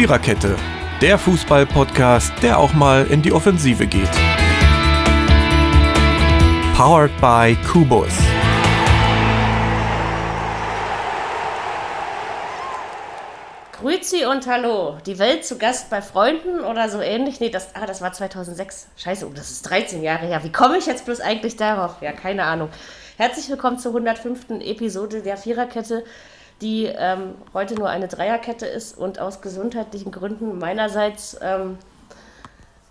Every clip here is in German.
Viererkette, der Fußball-Podcast, der auch mal in die Offensive geht. Powered by Kubus. Grüezi und Hallo. Die Welt zu Gast bei Freunden oder so ähnlich? Nee, das, ah, das war 2006. Scheiße, oh, das ist 13 Jahre her. Wie komme ich jetzt bloß eigentlich darauf? Ja, keine Ahnung. Herzlich willkommen zur 105. Episode der Viererkette, die ähm, heute nur eine Dreierkette ist und aus gesundheitlichen Gründen meinerseits, ähm,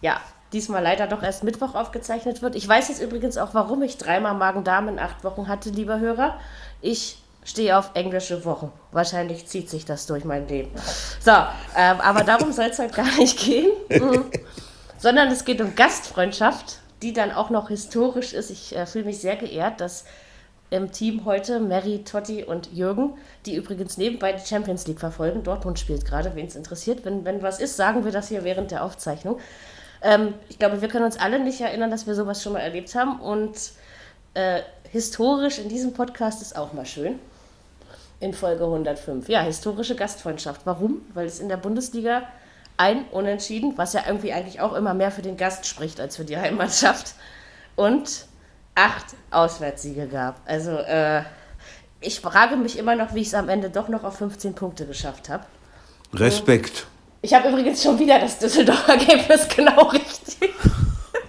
ja, diesmal leider doch erst Mittwoch aufgezeichnet wird. Ich weiß jetzt übrigens auch, warum ich dreimal Magen-Darm in acht Wochen hatte, lieber Hörer. Ich stehe auf englische Wochen. Wahrscheinlich zieht sich das durch mein Leben. So, ähm, aber darum soll es heute gar nicht gehen, mhm. sondern es geht um Gastfreundschaft, die dann auch noch historisch ist. Ich äh, fühle mich sehr geehrt, dass im Team heute Mary, Totti und Jürgen, die übrigens nebenbei die Champions League verfolgen. Dortmund spielt gerade, wen es interessiert. Wenn, wenn was ist, sagen wir das hier während der Aufzeichnung. Ähm, ich glaube, wir können uns alle nicht erinnern, dass wir sowas schon mal erlebt haben. Und äh, historisch in diesem Podcast ist auch mal schön in Folge 105. Ja, historische Gastfreundschaft. Warum? Weil es in der Bundesliga ein Unentschieden, was ja irgendwie eigentlich auch immer mehr für den Gast spricht als für die Heimmannschaft, und acht Auswärtssiege gab. Also äh, ich frage mich immer noch, wie ich es am Ende doch noch auf 15 Punkte geschafft habe. Respekt. Ich habe übrigens schon wieder das Düsseldorfer Ergebnis genau richtig.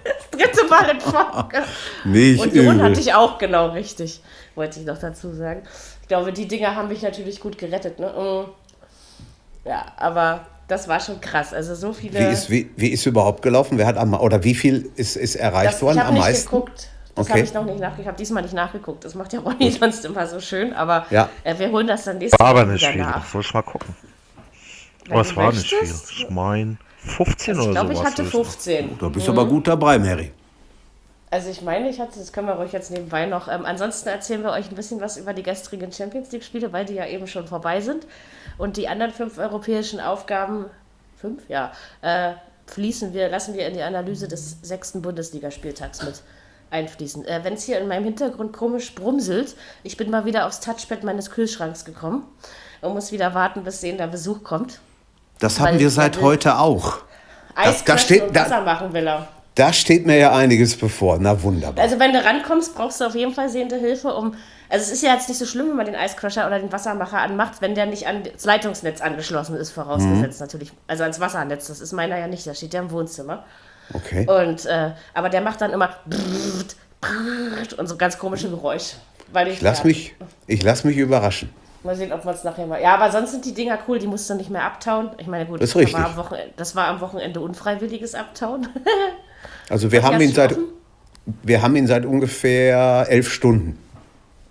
Das dritte Mal in Folge. Nicht Und übel. hatte ich auch genau richtig, wollte ich noch dazu sagen. Ich glaube, die Dinger haben mich natürlich gut gerettet. Ne? Mm. Ja, aber das war schon krass. Also so viele. Wie ist, wie, wie ist überhaupt gelaufen? Wer hat am, oder wie viel ist, ist erreicht das, worden ich habe am meisten? geguckt. Das Okay. habe ich noch nicht nachgeguckt. Ich habe diesmal nicht nachgeguckt. Das macht ja Ronny sonst immer so schön. Aber Ja. äh, wir holen das dann nächstes War aber Mal nicht viel. nach. Soll ich mal gucken? Wenn Aber es war nicht viel. Ich meine 15 Also ich oder glaube, so. ich hatte 15. Da bist du aber gut dabei, Mary. Also ich meine, ich hatte, das können wir ruhig jetzt nebenbei noch. Ähm, ansonsten erzählen wir euch ein bisschen was über die gestrigen Champions League-Spiele, weil die ja eben schon vorbei sind. Und die anderen fünf europäischen Aufgaben, fünf, ja, äh, fließen wir, lassen wir in die Analyse des sechsten Bundesligaspieltags mit einfließen. Äh, Wenn es hier in meinem Hintergrund komisch brumselt, ich bin mal wieder aufs Touchpad meines Kühlschranks gekommen und muss wieder warten, bis sehender Besuch kommt. Das haben wir seit heute auch. Eis da steht- und da- Wasser machen will er. Da steht mir ja einiges bevor. Na wunderbar. Also wenn du rankommst, brauchst du auf jeden Fall sehende Hilfe, um. Also es ist ja jetzt nicht so schlimm, wenn man den Eiscrusher oder den Wassermacher anmacht, wenn der nicht ans Leitungsnetz angeschlossen ist, vorausgesetzt Mhm. natürlich. Also ans Wassernetz, das ist meiner ja nicht, der steht ja im Wohnzimmer. Okay. Und äh, aber der macht dann immer und so ganz komische Geräusche. Weil ich, Ich lass ja, mich, ich lass mich überraschen. Mal sehen, ob wir es nachher mal. Ja, aber sonst sind die Dinger cool, die musst du nicht mehr abtauen. Ich meine, gut, Das ist war am Wochenende, das war am Wochenende unfreiwilliges Abtauen. Also wir haben ihn seit, offen? wir haben ihn seit ungefähr elf Stunden.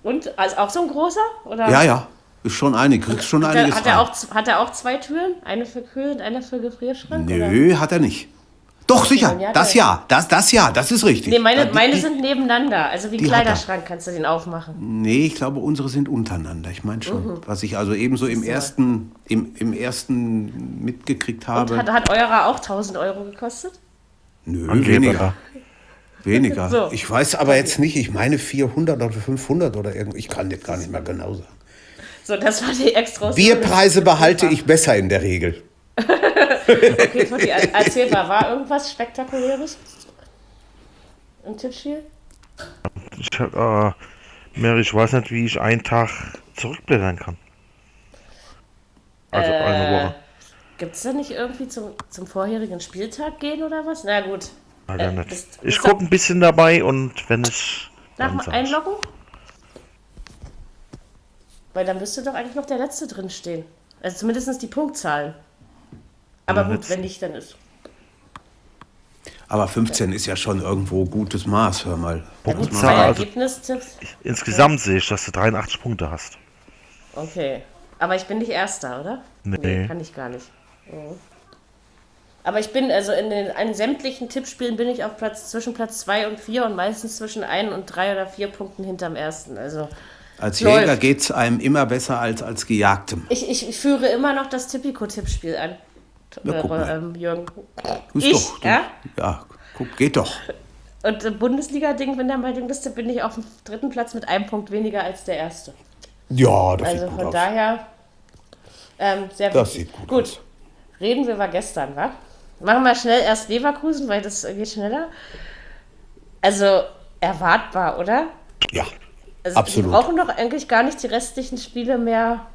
Und also auch so ein großer? Oder? Ja, ja. Ist schon einig. Kriegst schon Hat er, einiges hat, er auch, hat er auch zwei Türen? Eine für Kühl und eine für Gefrierschrank? Oder? Nö, hat er nicht. Doch, sicher. ja, Das ja. Das, das ja. Das ist richtig. Nee, meine, meine die- sind nebeneinander. Also wie ein er. Kleiderschrank kannst du den aufmachen. Nee, ich glaube, unsere sind untereinander. Ich meine schon. Mhm. Was ich also ebenso im ersten, im, im ersten mitgekriegt habe. Hat, hat eurer auch 1000 Euro gekostet? Nö, Angeber. weniger. Weniger. So. Ich weiß aber jetzt nicht, ich meine 400 oder 500 oder irgend. Ich kann das gar nicht mehr genau sagen. So, das war die extra. Bierpreise behalte ich besser in der Regel. Okay, Totti, er- erzähl mal, war irgendwas Spektakuläres im Tippspiel? Ich, äh, Mary, ich weiß nicht, wie ich einen Tag zurückblättern kann. Also eine Woche. Gibt es da nicht irgendwie zum, zum vorherigen Spieltag gehen oder was? Na gut. Äh, nicht. bist- Ich bist gucke ein bisschen dabei und wenn ich. Nach dem. Einloggen? Weil dann müsste doch eigentlich noch der letzte drin stehen. Also zumindest die Punktzahlen. Aber Ja, gut, wenn nicht, dann ist. Aber 15 ist ja schon irgendwo gutes Maß, hör mal. Ja, gut, Punktzahl, zwei also- Ergebnistipps. Insgesamt sehe ich, dass du 83 Punkte hast. Okay. Aber ich bin nicht Erster, oder? Nee. kann ich gar nicht. Mhm. Aber ich bin, also in den in sämtlichen Tippspielen bin ich auf Platz zwischen Platz 2 und 4 und meistens zwischen 1 und 3 oder 4 Punkten hinterm ersten. Also Als. Jäger geht es einem immer besser als als Gejagtem. ich, ich, ich führe immer noch das Tipico-Tippspiel an. Na, guck äh, mal. ähm, Jürgen. Ist Ich, doch, ja? ja, guck, geht doch. Und im Bundesliga-Ding, wenn der mal Liste, bin ich auf dem dritten Platz mit einem Punkt weniger als der erste. Ja, das Also sieht gut von aus. daher ähm, sehr Das wichtig. sieht gut aus. reden wir über gestern, wa? Machen wir schnell erst Leverkusen, weil das geht schneller. Also erwartbar, oder? Ja, Also Absolut. Die brauchen doch eigentlich gar nicht die restlichen Spiele mehr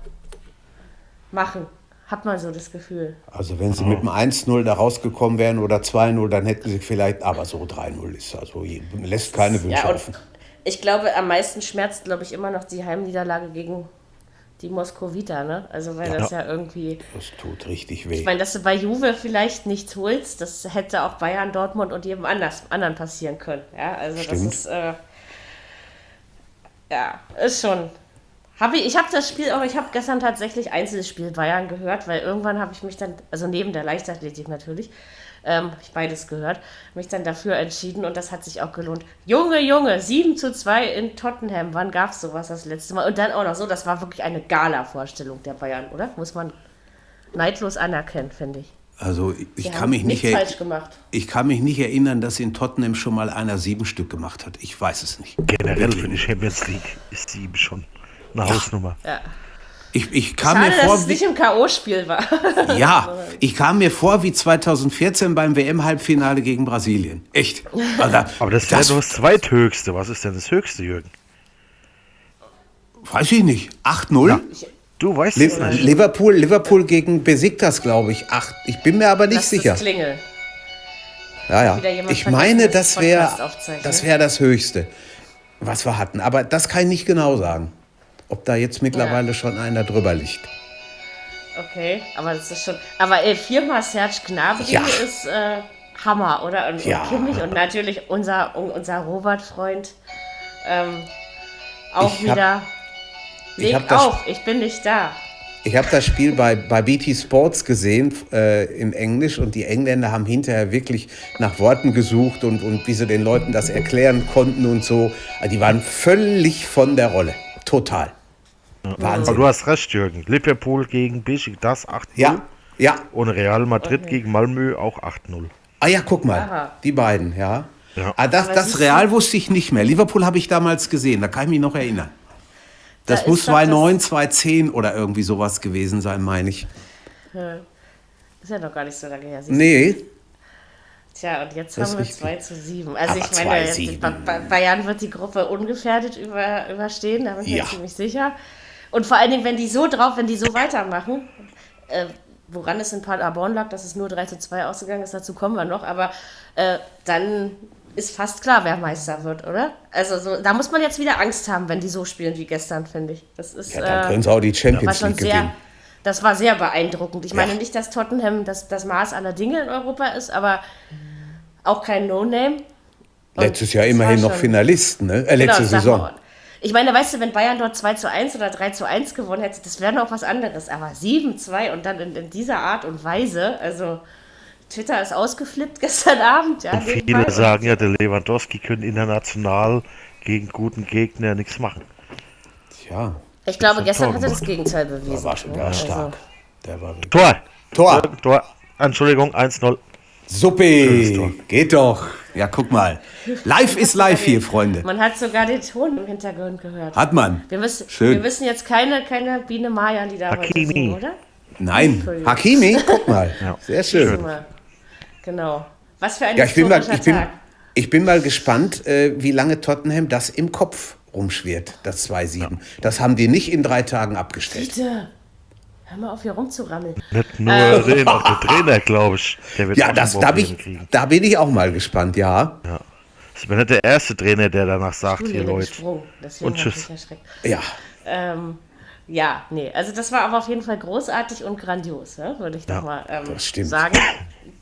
machen. Hat man so das Gefühl. also wenn sie mit dem 1-0 da rausgekommen wären oder 2-0, dann hätten sie vielleicht, aber so 3-0 ist also, lässt keine Wünsche Ja, offen. ich glaube, am meisten schmerzt, glaube ich, immer noch die Heimniederlage gegen die Moskowita, ne? Also weil das ja irgendwie. Das tut richtig weh. Ich meine, dass du bei Juve vielleicht nichts holst, das hätte auch Bayern, Dortmund und jedem anders, anderen passieren können. Ja, also Stimmt. das ist. Äh, ja, ist schon. Hab ich ich habe das Spiel auch, ich habe gestern tatsächlich Einzelspiel Bayern gehört, weil irgendwann habe ich mich dann, also neben der Leichtathletik natürlich, ähm, ich beides gehört, mich dann dafür entschieden und das hat sich auch gelohnt. Junge, Junge, 7 zu 2 in Tottenham, wann gab es sowas das letzte Mal? Und dann auch noch so, das war wirklich eine Gala-Vorstellung der Bayern, oder? Muss man neidlos anerkennen, finde ich. Also ich kann mich nicht nichts falsch gemacht. ich kann mich nicht erinnern, dass in Tottenham schon mal einer sieben Stück gemacht hat. Ich weiß es nicht. Generell für die Champions League ist sieben schon eine Hausnummer. Ja. Ich, ich kam Schade, mir dass vor, es wie, nicht im K.O.-Spiel war. ja, ich kam mir vor wie 2014 beim WM-Halbfinale gegen Brasilien. Echt. Also, Aber das wäre nur das zweithöchste. Was ist denn das höchste, Jürgen? weiß ich nicht. 8-0? Du weißt Li es nicht. Liverpool, Liverpool gegen Besiktas, glaube ich. Acht. Ich bin mir aber nicht Lass sicher. Das Klingel. Ja, ja. Ich meine, dass das wäre das, wär das Höchste, was wir hatten. Aber das kann ich nicht genau sagen. Ob da jetzt mittlerweile schon einer drüber liegt. Okay, aber das ist schon. Aber ey, viermal Serge Gnabry Ja. ist äh, Hammer, oder? Und, Ja. und Kimmich und natürlich unser, un- unser Robert-Freund ähm, auch Ich hab- wieder. ich Leg hab das- auf, ich bin nicht da. Ich habe das Spiel bei, bei BT Sports gesehen äh, in Englisch und die Engländer haben hinterher wirklich nach Worten gesucht und, und wie sie den Leuten das erklären konnten und so. Also die waren völlig von der Rolle. Total. Aber Wahnsinn. du hast recht, Jürgen. Liverpool gegen Besiktas 8-0. Ja, ja. Und Real Madrid gegen Malmö auch 8-0. Ah ja, guck mal. Aha. Die beiden, ja. Ja. Ah, das, Aber das Real wusste ich nicht mehr. Liverpool habe ich damals gesehen, da kann ich mich noch erinnern. Das Da muss ist doch das- 2009, 2010 oder irgendwie sowas gewesen sein, meine ich. Ist ja noch gar nicht so lange her. Nee, Tja, und jetzt Das haben wir ist 2 zu 7. Also Aber ich meine, 2-7. Ba- Ba- Bayern wird die Gruppe ungefährdet über, überstehen, da bin ich Ja. mir ziemlich sicher. Und vor allen Dingen, wenn die so drauf, wenn die so weitermachen, äh, woran es in Paderborn lag, dass es nur 3 zu 2 ausgegangen ist, dazu kommen wir noch, aber äh, dann ist fast klar, wer Meister wird, oder? Also so, da muss man jetzt wieder Angst haben, wenn die so spielen wie gestern, finde ich. Das ist ja, dann äh, können sie auch die Champions League sehr, gewinnen. das war sehr beeindruckend. Ich Ja. meine nicht, dass Tottenham das, das Maß aller Dinge in Europa ist, aber auch kein No-Name. Letztes Jahr immerhin noch Finalisten, ne? Äh, Genau, letzte sag Saison. Ich meine, weißt du, wenn Bayern dort 2 zu 1 oder 3 zu 1 gewonnen hätte, das wäre noch was anderes. Aber 7 2 und dann in, in dieser Art und Weise, also Twitter ist ausgeflippt gestern Abend. Ja, Und viele sagen ja, der Lewandowski könnte international gegen guten Gegner nichts machen. Tja, Ich glaube, Tor gestern hat er das Gegenteil bewiesen. der war schon Ja, ganz also- stark. Der war Tor! Tor! Tor! Entschuldigung, 1-0. Suppe! Geht doch. Ja, guck mal. Live ist live hier, Freunde. Man hat sogar den Ton im Hintergrund gehört. Hat man. Wir müssen, Schön. wir müssen jetzt keine, keine Biene Maya-Lieder heute Hakimi. singen, oder? Nein. Hakimi, guck mal. Sehr schön. Genau. Was für ein Ja, ich bin mal, ich bin, Tag. ich bin mal gespannt, äh, wie lange Tottenham das im Kopf rumschwirrt, das 2-7. Das haben die nicht in drei Tagen abgestellt. Bitte. Hör mal auf, hier rumzurammeln. Nicht nur den, auch der Trainer, glaube ich. Der wird Ja, das, da, bin ich, kriegen. da bin ich auch mal gespannt, ja. Ja. Ich bin nicht der erste Trainer, der danach sagt, hier Leute. Und tschüss. erschreckt. Ja. Ähm, ja, nee, also das war aber auf jeden Fall großartig und grandios, ne? würde ich Ja, doch mal ähm, das stimmt. sagen.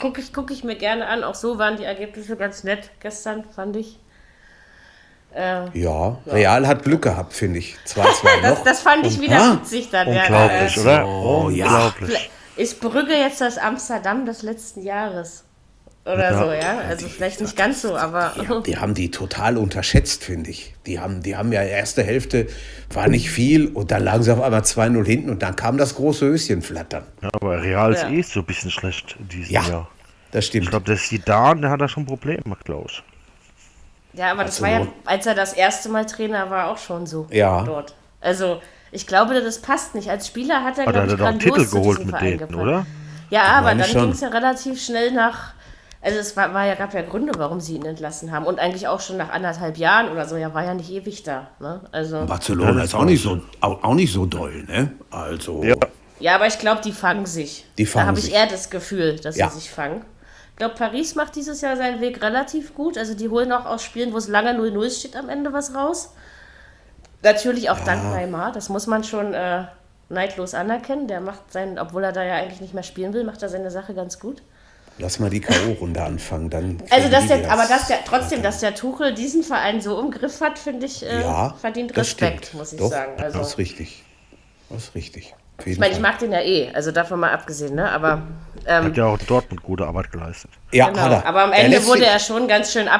Gucke ich, guck ich mir gerne an. Auch so waren die Ergebnisse ganz nett gestern, fand ich. Äh, Ja, Real hat Glück gehabt, finde ich. 2-2 das, noch. das fand ich wieder Ah, witzig dann. ja, Unglaublich, äh, oder? Oh, ja. Unglaublich. Ist Brügge jetzt das Amsterdam des letzten Jahres? Oder Ja. so, ja? Also vielleicht nicht ganz so, aber. Ja, die haben die total unterschätzt, finde ich. Die haben, die haben ja erste Hälfte, war nicht viel und dann lagen sie auf einmal 2-0 hinten und dann kam das große Höschen flattern. Ja, aber Real ist Ja. eh so ein bisschen schlecht in diesem Ja, Jahr. das Ich stimmt. glaube, der Zidane, der hat da schon Probleme, glaube ich. Ja, aber das Also war ja, nur- als er das erste Mal Trainer war, auch schon so Ja. dort. Also, ich glaube, das passt nicht. Als Spieler hat er, glaube hat ich, er grandios Titel geholt mit Verein denen, gepasst. oder? Ja, aber dann ging es ja relativ schnell nach. Also es war, war ja, gab ja Gründe, warum sie ihn entlassen haben. Und eigentlich auch schon nach anderthalb Jahren oder so. Er war ja nicht ewig da. Ne? Also, Barcelona ist auch nicht so, auch, auch nicht so doll, ne? Also, Ja. ja, aber ich glaube, die fangen sich. Die da fangen habe ich sich. eher das Gefühl, dass Ja. sie sich fangen. Ich glaube, Paris macht dieses Jahr seinen Weg relativ gut. Also die holen auch aus Spielen, wo es lange 0-0 steht, am Ende was raus. Natürlich auch dank Neymar. Das muss man schon äh, neidlos anerkennen. Der macht seinen, obwohl er da ja eigentlich nicht mehr spielen will, macht er seine Sache ganz gut. lass mal die K.O.-Runde anfangen, dann. Also, dass der, das. aber dass der, trotzdem, dass der Tuchel diesen Verein so im Griff hat, finde ich, äh, ja, verdient Respekt, stimmt. muss ich Doch, sagen. Also, Das ist richtig. Das ist richtig. Ich meine, ich mag den ja eh, also davon mal abgesehen, ne? Aber, ähm, Hat ja auch in Dortmund gute Arbeit geleistet. ja, genau. hat er. aber am Er Ende lässt wurde er schon ganz schön Ja.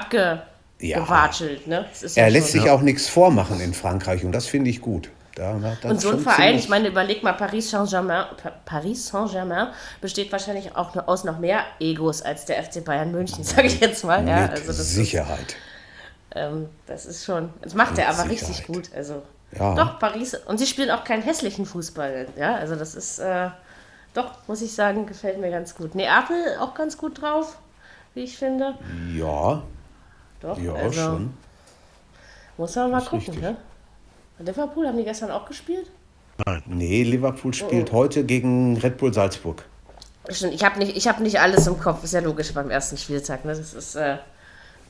abgewatschelt, ne? Ja Er lässt schon, sich auch nichts vormachen in Frankreich und das finde ich gut. Da, das Und so ein Verein, ich meine, überleg mal, Paris Saint-Germain Pa- Paris Saint-Germain besteht wahrscheinlich auch aus noch mehr Egos als der FC Bayern München, sage ich jetzt mal. Ja, mit also das ist, Sicherheit. ähm, das ist schon, das macht er aber richtig Sicherheit. gut. Also Ja. doch, Paris, und sie spielen auch keinen hässlichen Fußball. Ja, also das ist, äh, doch, muss ich sagen, gefällt mir ganz gut. Neapel auch ganz gut drauf, wie ich finde. Ja, Doch, ja, also schon. muss man mal ist gucken. richtig. Ne? Liverpool, haben die gestern auch gespielt? Nee, Liverpool spielt Oh. heute gegen Red Bull Salzburg. Ich habe nicht, ich hab nicht alles im Kopf, ist ja logisch beim ersten Spieltag. Ne? Das ist, äh,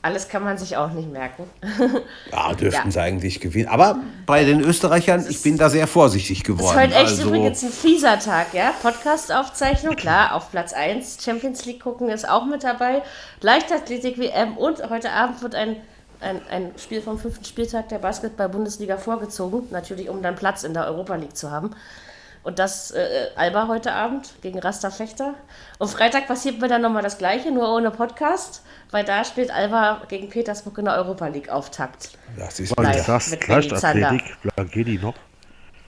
alles kann man sich auch nicht merken. Ja, dürften Ja. sie eigentlich gewinnen. Aber bei den Österreichern, ich bin da sehr vorsichtig ist geworden. heute echt also, übrigens ein fieser Tag, ja? Podcast-Aufzeichnung, klar, auf Platz 1. Champions League gucken ist auch mit dabei. Leichtathletik WM und heute Abend wird ein, ein, ein Spiel vom fünften Spieltag der Basketball-Bundesliga vorgezogen. Natürlich, um dann Platz in der Europa League zu haben. Und das äh, Alba heute Abend gegen Rasta Fechter. Und Freitag passiert mir dann nochmal das Gleiche, nur ohne Podcast, weil da spielt Alba gegen Petersburg in der Europa League Auftakt. das ist Live. mit Benny Leichtathletik, lange geht die noch?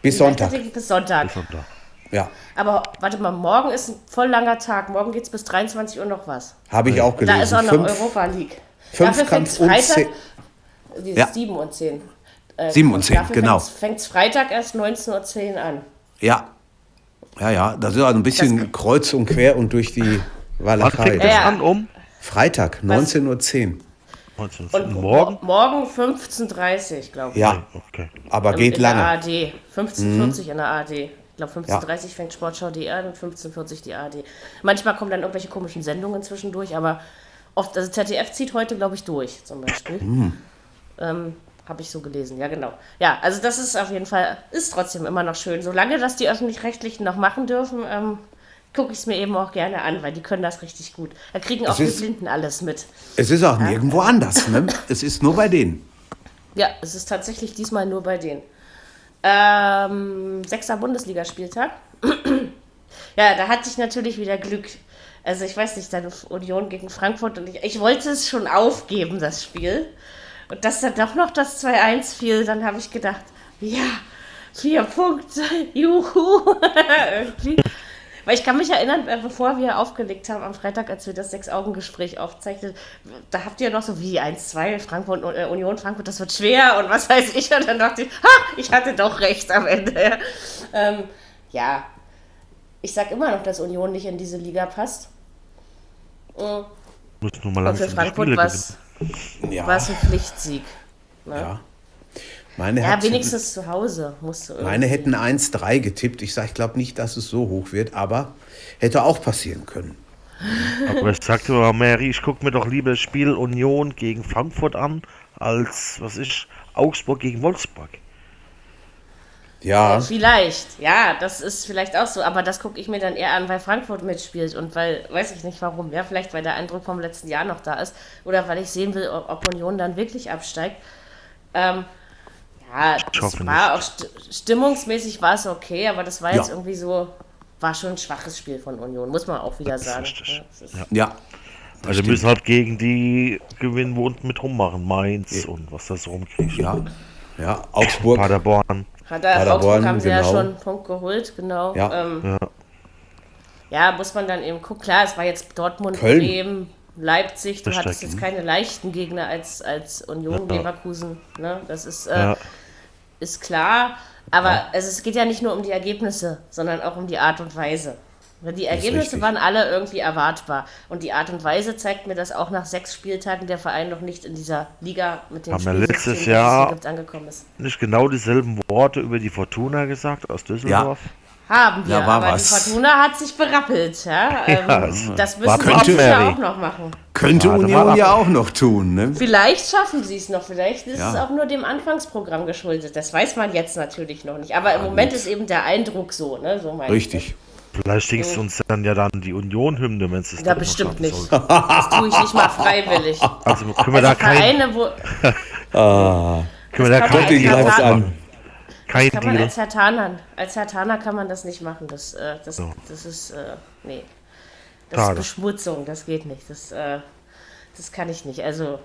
bis Sonntag. Bis Sonntag. Bis Sonntag. Ja, Aber warte mal, morgen ist ein voll langer Tag. Morgen geht es bis 23 Uhr noch was. habe ich auch gelesen. Da ist auch noch Fünf- Europa League. Fünfkampf fängt's und Freitag. Ja. 7 und 10. Äh, 7 und 10, genau. Fängt es Freitag erst 19.10 Uhr an. Ja. Ja, ja, das ist also ein bisschen Das- kreuz und quer und durch die Wann Walachei. fängt das Ja. an? Um Freitag, 19.10 Uhr. 19. Und Morgen? mo- Morgen 15.30 Uhr, glaube ich. Ja, Okay. aber In- geht in lange. der ARD. 15.40 in der ARD. Ich glaube, 15.30 Uhr fängt Sportschau.de an und 15.40 die ARD. Manchmal kommen dann irgendwelche komischen Sendungen zwischendurch, aber oft, also ZDF zieht heute, glaube ich, durch, zum Beispiel. Ähm, Habe ich so gelesen, ja, genau. Ja, also das ist auf jeden Fall, ist trotzdem immer noch schön. Solange das die Öffentlich-Rechtlichen noch machen dürfen, ähm, gucke ich es mir eben auch gerne an, weil die können das richtig gut. Da kriegen auch die ist- Blinden alles mit. Es ist auch nirgendwo anders. Ne? Es ist nur bei denen. Ja, es ist tatsächlich diesmal nur bei denen. Ähm, sechster Bundesligaspieltag. ja, da hatte ich natürlich wieder Glück. Also ich weiß nicht, dann Union gegen Frankfurt und ich, ich wollte es schon aufgeben, das Spiel. Und dass dann doch noch das 2-1 fiel, dann habe ich gedacht, ja, vier Punkte, juhu. Irgendwie. Weil ich kann mich erinnern, äh, bevor wir aufgelegt haben am Freitag, als wir das Sechs-Augen-Gespräch aufzeichnet, da habt ihr noch so wie 1-2 Frankfurt, äh, Union Frankfurt, das wird schwer und was weiß ich. Und dann dachte ich, ha, ich hatte doch recht am Ende. Ähm, ja, ich sag immer noch, dass Union nicht in diese Liga passt. Mhm. Muss nur mal Und für langsam Frankfurt es Ja, war es ein Pflichtsieg. Ne? ja. Meine, Ja, hat- wenigstens zu Hause musst du meine hätten 1-3 getippt. Ich sage, ich glaube nicht, dass es so hoch wird, aber hätte auch passieren können. Aber ich sagte mal, Mary, ich gucke mir doch lieber das Spiel Union gegen Frankfurt an, als, was ist, Augsburg gegen Wolfsburg. Ja, Vielleicht, ja, das ist vielleicht auch so, aber das gucke ich mir dann eher an, weil Frankfurt mitspielt und weil, weiß ich nicht warum, ja, vielleicht weil der Eindruck vom letzten Jahr noch da ist oder weil ich sehen will, ob Union dann wirklich absteigt. Ähm, ja, Ich das war auch sti stimmungsmäßig war es okay, aber das war Ja. jetzt irgendwie so, war schon ein schwaches Spiel von Union, muss man auch wieder sagen. richtig. Ja, ja. Also wir müssen halt gegen die gewinnen, wo unten mit rummachen. Mainz und was das so rumkriegt. Ja, ja. Augsburg. Paderborn. Hat er, Paderborn, Augsburg haben sie ja genau. schon einen Punkt geholt, genau. Ja. Ähm, Ja. Ja, muss man dann eben gucken. Klar, es war jetzt Dortmund, Köln. Bremen, Leipzig. Du hattest jetzt keine leichten Gegner als, als Union, Ja. Leverkusen. Ne? Das ist, äh, Ja. ist klar. Aber also, es geht ja nicht nur um die Ergebnisse, sondern auch um die Art und Weise. Die Ergebnisse waren alle irgendwie erwartbar. Und die Art und Weise zeigt mir, dass auch nach sechs Spieltagen der Verein noch nicht in dieser Liga mit den Haben wir letztes Jahr- gibt, angekommen ist. Nicht genau dieselben Worte über die Fortuna gesagt aus Düsseldorf? Haben wir, Ja, war aber was. die Fortuna hat sich berappelt. Ja? Ähm, es das müssen sie könnte- Jahr Mary. auch noch machen. Könnte Warte Union ja auch noch tun, ne? Vielleicht schaffen sie es noch, vielleicht ist Ja. es auch nur dem Anfangsprogramm geschuldet. Das weiß man jetzt natürlich noch nicht. Aber im Moment ist eben der Eindruck so, ne? So mein Richtig. Vielleicht singst du uns dann ja dann die Union-Hymne, wenn es das Ja, bestimmt nicht. sollte. Das tue ich nicht mal freiwillig. Also können wir da Also kein, Vereine, wo können wir da kann man kein, als greift Hertaner- an. kein kann man als Hertaner, als Hertaner kann man das nicht machen. Das, äh, das, So. das ist, äh, nee. Das Schade. ist Beschmutzung, das geht nicht. Das, äh, das kann ich nicht. Also,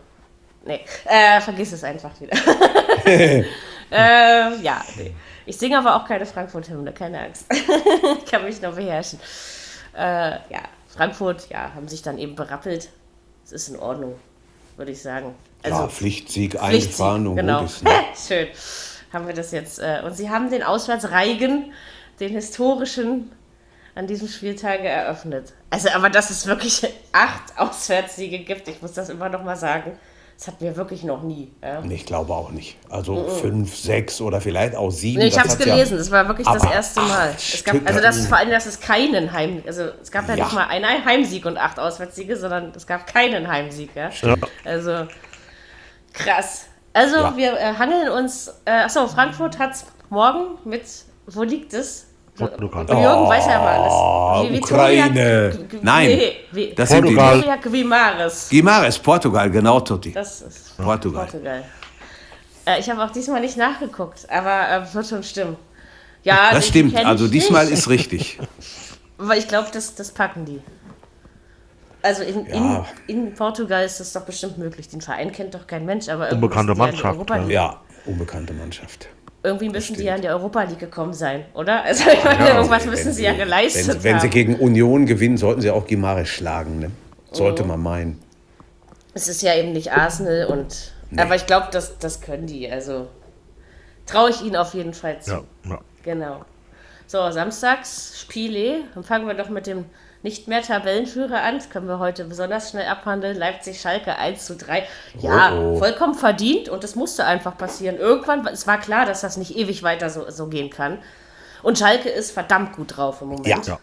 nee. Äh, vergiss es einfach wieder. äh, ja, nee. Ich singe aber auch keine Frankfurt-Hymne, keine Angst. ich kann mich noch beherrschen. Äh, ja, Frankfurt, ja, haben sich dann eben berappelt. Es ist in Ordnung, würde ich sagen. Also, ja, Pflichtsieg Pflichtsieg, eingefahren und genau. gut ist. Ne? Schön. Haben wir das jetzt. Äh, und sie haben den Auswärtsreigen, den historischen, an diesem Spieltage eröffnet. Also, aber dass es wirklich acht Auswärtssiege gibt, ich muss das immer noch mal sagen, das hatten wir wirklich noch nie. Ja. Nee, Ich glaube auch nicht. Also fünf, sechs oder vielleicht auch sieben. Nee, ich habe es hat's ja- gelesen, das war wirklich das erste Mal. Es gab, also das ist vor allem, dass es keinen Heim, also es gab ja, Ja. nicht mal einen Heimsieg und acht Auswärtssiege, sondern es gab keinen Heimsieg. Ja? Also krass. Also wir äh, hangeln uns. Äh, achso, Frankfurt hat morgen mit. Wo liegt es? Portugal. Jürgen weiß ja mal alles. Oh, Wie- Ukraine. Nein, nee, Das sind die Guimares. Gimares, Portugal, genau, Totti. Das ist Portugal. Portugal. Äh, ich habe auch diesmal nicht nachgeguckt, aber äh, wird schon stimmen. Ja, Das die stimmt, also diesmal nicht. ist richtig. Aber ich glaube, das, das packen die. Also in, Ja. in, in Portugal ist das doch bestimmt möglich. Den Verein kennt doch kein Mensch, aber irgendwie Unbekannte Mannschaft, ja. League- Ja, unbekannte Mannschaft. Irgendwie müssen die ja in die Europa League gekommen sein, oder? Also ich meine, irgendwas müssen sie ja geleistet wenn, wenn sie haben. gegen Union gewinnen, sollten sie auch Gimares schlagen. Ne? Sollte man meinen. es ist ja eben nicht Arsenal und. Aber ich glaube, das, das können die. Also traue ich ihnen auf jeden Fall zu. Ja, ja. Genau. So, samstags Spiele. Dann fangen wir doch mit dem nicht mehr Tabellenführer an. Das können wir heute besonders schnell abhandeln. Leipzig-Schalke 1 zu 3. Ja, Oh, oh. vollkommen verdient und das musste einfach passieren. Irgendwann, es war klar, dass das nicht ewig weiter so, so gehen kann. Und Schalke ist verdammt gut drauf im Moment. Ja. Ja.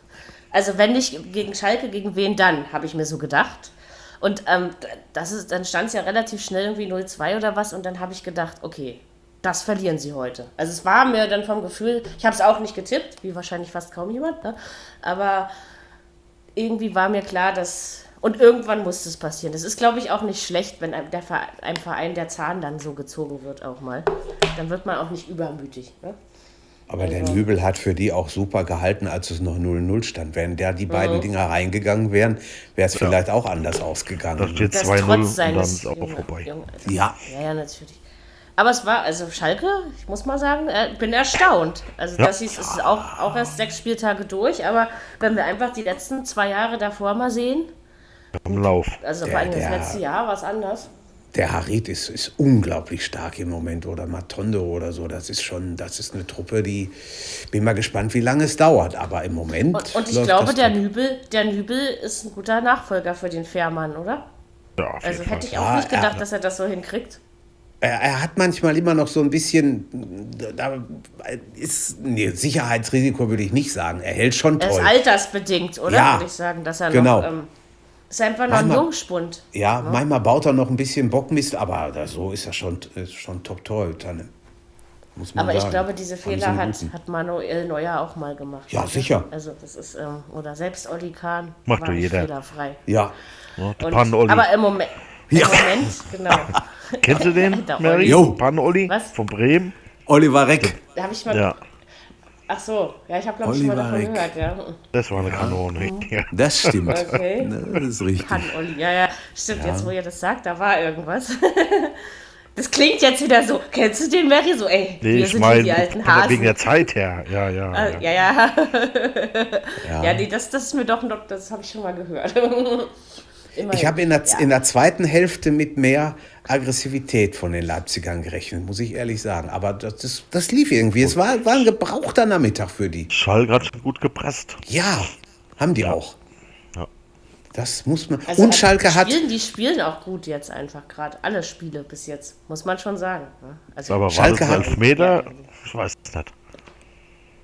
Also wenn nicht gegen Schalke, gegen wen dann, habe ich mir so gedacht. Und ähm, das ist, dann stand es ja relativ schnell irgendwie 0-2 oder was und dann habe ich gedacht, okay, das verlieren sie heute. Also es war mir dann vom Gefühl, ich habe es auch nicht getippt, wie wahrscheinlich fast kaum jemand, ne? aber irgendwie war mir klar, dass und irgendwann musste es passieren. Das ist, glaube ich, auch nicht schlecht, wenn einem, der Verein, einem Verein der Zahn dann so gezogen wird auch mal. Dann wird man auch nicht übermütig. Ne? Aber der Nübel hat für die auch super gehalten, als es noch 0-0 stand. Wenn da die beiden Dinger reingegangen wären, wäre es vielleicht auch anders ausgegangen. steht Das 2-0 trotz und dann ist es auch vorbei. Ja, Ja, ja, natürlich. Aber es war, also Schalke, ich muss mal sagen, äh, bin erstaunt. Also Ja. das ist, ist auch, auch erst sechs Spieltage durch, aber wenn wir einfach die letzten zwei Jahre davor mal sehen, Am Lauf. also Der- vor allem das der- letzte Jahr war es anders. der Harit ist, ist unglaublich stark im Moment. Oder Matondo oder so. Das ist schon, das ist eine Truppe, die. Bin mal gespannt, wie lange es dauert. Aber im Moment. Und, und ich läuft glaube, das der. Nübel, der Nübel ist ein guter Nachfolger für den Fährmann, oder? Ja, auf Also hätte ich auch Ja, nicht gedacht, er- dass er das so hinkriegt. Er, hat manchmal immer noch so ein bisschen, da ist, nee, Sicherheitsrisiko würde ich nicht sagen. Er hält schon Er ist toll. altersbedingt, oder? Ja, Würde ich sagen, dass er genau. noch. Ähm, ist einfach noch ein Manchmal- Jungspund. Ja, manchmal baut er noch ein bisschen Bockmist, aber da, so ist er schon, ist schon top Torhüter. Ne? Muss man Aber ich sagen. glaube, diese Fehler hat, hat Manuel Neuer auch mal gemacht. Ja, sicher. Also das ist, ähm, oder selbst Olli Kahn Macht war jeder. fehlerfrei. Ja, Ja, Und, aber im Moment, Ja. Moment, genau. Kennst du den, Der Mary? Olli. Jo. Pan-Olli Was? von Bremen? Oliver Reck. Da habe ich mal, Ja, ach so, ja, ich habe glaube ich schon mal Oliver davon Reck. gehört, ja. das war eine Kanone. Ja. Das stimmt. Okay. Das ist richtig. Kann Olli, ja, ja, stimmt, jetzt wo ihr das sagt, da war irgendwas. Das klingt jetzt wieder so, kennst du den Mary? So, ey, Nee, wir ich sind meine, hier die alten wegen der Zeit her. Ja, ja. Ah, ja. ja, ja. Ja. Ja, nee, das, das ist mir doch noch, das habe ich schon mal gehört. Immerhin. Ich habe in, der- Ja. in der zweiten Hälfte mit mehr Aggressivität von den Leipzigern gerechnet, muss ich ehrlich sagen. Aber das, das, das lief irgendwie. Es war, war ein gebrauchter Nachmittag für die. Schalke hat schon gut gepresst. Ja, Haben die auch. Ja. Das muss man. Also und die Schalke hat. Spielen, die spielen auch gut jetzt einfach gerade. Alle Spiele bis jetzt, muss man schon sagen. ne? Also, Aber war Schalke das ein hat-? Ich weiß es nicht.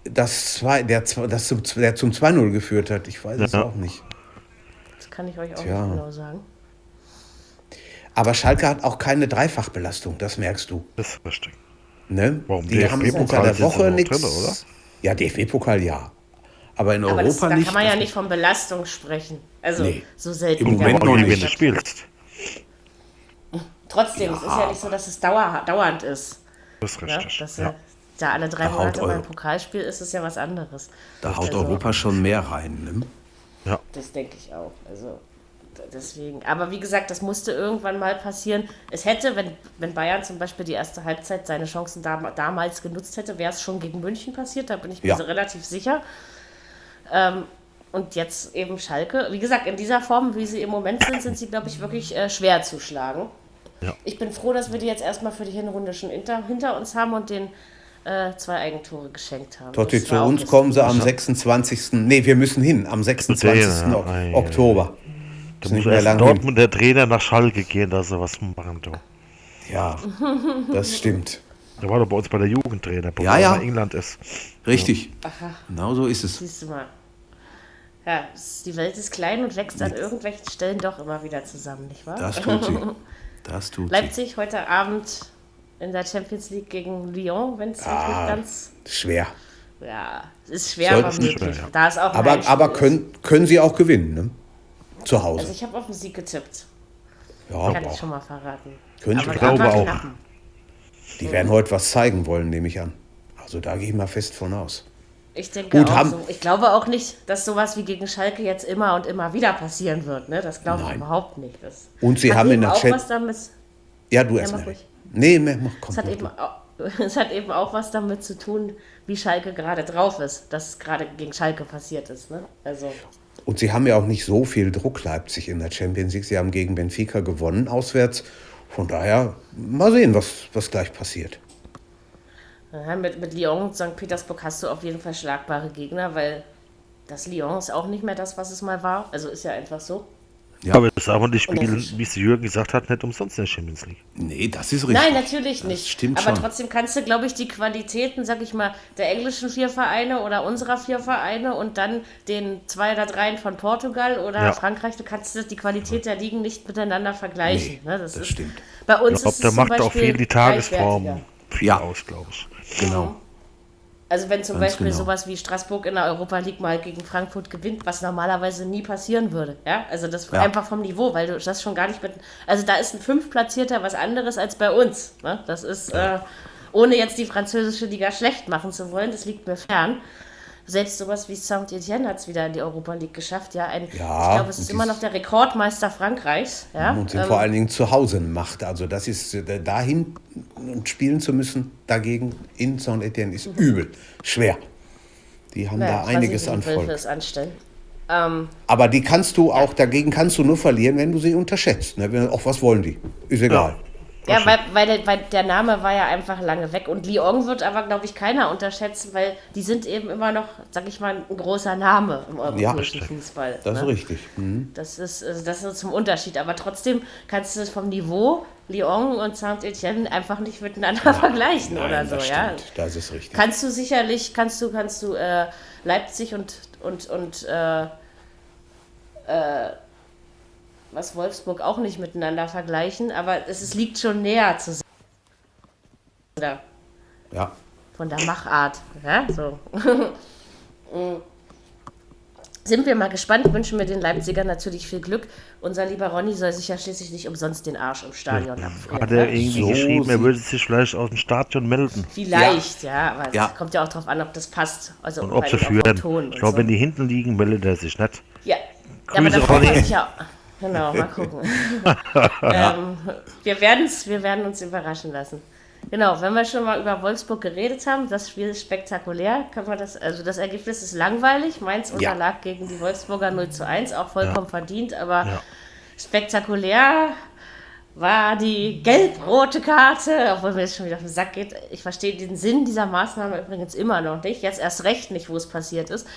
Das, zwei, der, zwei- das zum, der zum 2-0 geführt hat. Ich weiß es Ja. auch nicht. Kann ich euch auch Tja. nicht genau sagen. Aber Schalke hat auch keine Dreifachbelastung, das merkst du. Das ist richtig. Ne? Warum? Die haben DFB-Pokal unter der Woche nichts. Ja, DFB-Pokal ja. Aber in Aber Europa das, da nicht. kann man ja nicht von Belastung sprechen. Also Nee. so selten. Im Moment nicht. noch Wenn nicht. du spielst. Trotzdem, es ist ja nicht so, dass es dauer, dauernd ist. Das ist Ne? richtig. Dass ja. da alle drei Da Monate beim Euro. Pokalspiel ist es ja was anderes. Da haut Also- Europa schon mehr rein. Ne? Ja. Das denke ich auch. Also deswegen. Aber wie gesagt, das musste irgendwann mal passieren. Es hätte, wenn, wenn Bayern zum Beispiel die erste Halbzeit seine Chancen dam damals genutzt hätte, wäre es schon gegen München passiert. Da bin ich mir so relativ sicher. Ähm, und jetzt eben Schalke. Wie gesagt, in dieser Form, wie sie im Moment sind, sind sie, glaube ich, wirklich äh, schwer zu schlagen. Ja. Ich bin froh, dass wir die jetzt erstmal für die Hinrunde schon hinter, hinter uns haben und den äh, zwei Eigentore geschenkt haben. Totti, zu uns kommen sie am 26. Nee, wir müssen hin, am 26. Ja, ei, Oktober. Da Ist muss nicht mehr erst lang hin. Dortmund der Trainer nach Schalke gehen, dass er was machen du. Ja, das stimmt. Der war doch bei uns bei der Jugendtrainer, bevor Ja, ja. er in England ist. Richtig. Genau so ist es. Siehst du mal. Ja, die Welt ist klein und wächst an irgendwelchen Stellen doch immer wieder zusammen, nicht wahr? Das tut sie. Das tut sie. Leipzig heute Abend in der Champions League gegen Lyon, wenn es Ah. nicht ganz. Schwer. Ja, es ist schwer, Sollte aber möglich. schwer, ja. Da ist auch ein Aber, aber können, können sie auch gewinnen, ne? Zu Also Hause. ich habe auf den Sieg getippt. Ja, Kann ich schon mal verraten. Können aber sie. glaube auch. knapp. Die werden heute was zeigen wollen, nehme ich an. Also da gehe ich mal fest von aus. Ich denke Gut, auch haben- so. Ich glaube auch nicht, dass sowas wie gegen Schalke jetzt immer und immer wieder passieren wird. Ne? Das glaube ich überhaupt nicht. Das Und sie haben in der Chat- Ja, du erst mach mal. ruhig. Nee, mach, mach, komm. Es hat, eben auch, es hat eben auch was damit zu tun, wie Schalke gerade drauf ist, dass es gerade gegen Schalke passiert ist. Ne? Also, Und sie haben ja auch nicht so viel Druck, Leipzig, in der Champions League. Sie haben gegen Benfica gewonnen, auswärts. Von daher, mal sehen, was, was gleich passiert. ja, mit, mit Lyon und St. Petersburg hast du auf jeden Fall schlagbare Gegner, weil das Lyon ist auch nicht mehr das, was es mal war. Also ist ja einfach so. Ja. Aber das aber die spielen, wie es Jürgen gesagt hat, nicht umsonst in der Champions League. Nee, das ist richtig. Nein, natürlich Das nicht. stimmt Aber schon. trotzdem kannst du, glaube ich, die Qualitäten, sag ich mal, der englischen vier Vereine oder unserer vier Vereine und dann den zwei oder dreien von Portugal oder Ja. Frankreich, du kannst die Qualität der Ligen nicht miteinander vergleichen. Nee, ne? das, das ist, stimmt. Bei uns Ich glaube, ist da macht auch viel die Tagesform viel Ja. aus, glaube ich. Genau. Also wenn zum Ganz Beispiel genau. sowas wie Straßburg in der Europa League mal gegen Frankfurt gewinnt, was normalerweise nie passieren würde. Ja, also das Ja. einfach vom Niveau, weil du das schon gar nicht mit. Also da ist ein Fünftplatzierter was anderes als bei uns. Ne? Das ist äh, ohne jetzt die französische Liga schlecht machen zu wollen. Das liegt mir fern. Selbst sowas wie Saint-Etienne hat es wieder in die Europa League geschafft. Ja, ein, Ja, ich glaube, es ist immer noch der Rekordmeister Frankreichs. Ja, Und ähm, vor allen Dingen zu Hause Macht. Also das ist äh, dahin und spielen zu müssen dagegen in Saint-Etienne ist übel. Schwer. Die haben naja, da einiges an Volk. Ähm, Aber die kannst du auch, dagegen kannst du nur verlieren, wenn du sie unterschätzt. Ne? Auch was wollen die? Ist egal. Ja, weil, weil, der, weil der Name war ja einfach lange weg. Und Lyon wird aber, glaube ich, keiner unterschätzen, weil die sind eben immer noch, sag ich mal, ein großer Name im europäischen stimmt. Fußball. Das ist ne? richtig. Mhm. Das ist, also das ist zum Unterschied. Aber trotzdem kannst du es vom Niveau Lyon und Saint-Etienne einfach nicht miteinander vergleichen oder Nein, so, das ja. stimmt. Das ist richtig. Kannst du sicherlich, kannst du, kannst du äh, Leipzig und, und, und äh, äh, was Wolfsburg auch nicht miteinander vergleichen, aber es, es liegt schon näher zusammen. Da, Ja. von der Machart. Ja, so. Sind wir mal gespannt, wünschen wir den Leipzigern natürlich viel Glück. Unser lieber Ronny soll sich ja schließlich nicht umsonst den Arsch im Stadion abfrieren. Hat er ne? irgendwie So geschrieben, er würde sich vielleicht aus dem Stadion melden. Vielleicht, ja, aber es Ja. kommt ja auch darauf an, ob das passt. Also Und ob sie führen. Ton Ich und glaube, so. wenn die hinten liegen, meldet er sich nicht. Ja, ja aber Grüße, dann freut man Ronny. sich ja. Genau, mal gucken. ähm, wir, werden's, wir werden uns überraschen lassen. Genau, wenn wir schon mal über Wolfsburg geredet haben, das Spiel ist spektakulär, kann man das, also das Ergebnis ist langweilig. Mainz Ja. unterlag gegen die Wolfsburger 0 zu 1, auch vollkommen verdient, aber Ja. spektakulär war die gelb-rote Karte, obwohl mir das schon wieder auf den Sack geht. Ich verstehe den Sinn dieser Maßnahme übrigens immer noch nicht. Jetzt erst recht nicht, wo es passiert ist.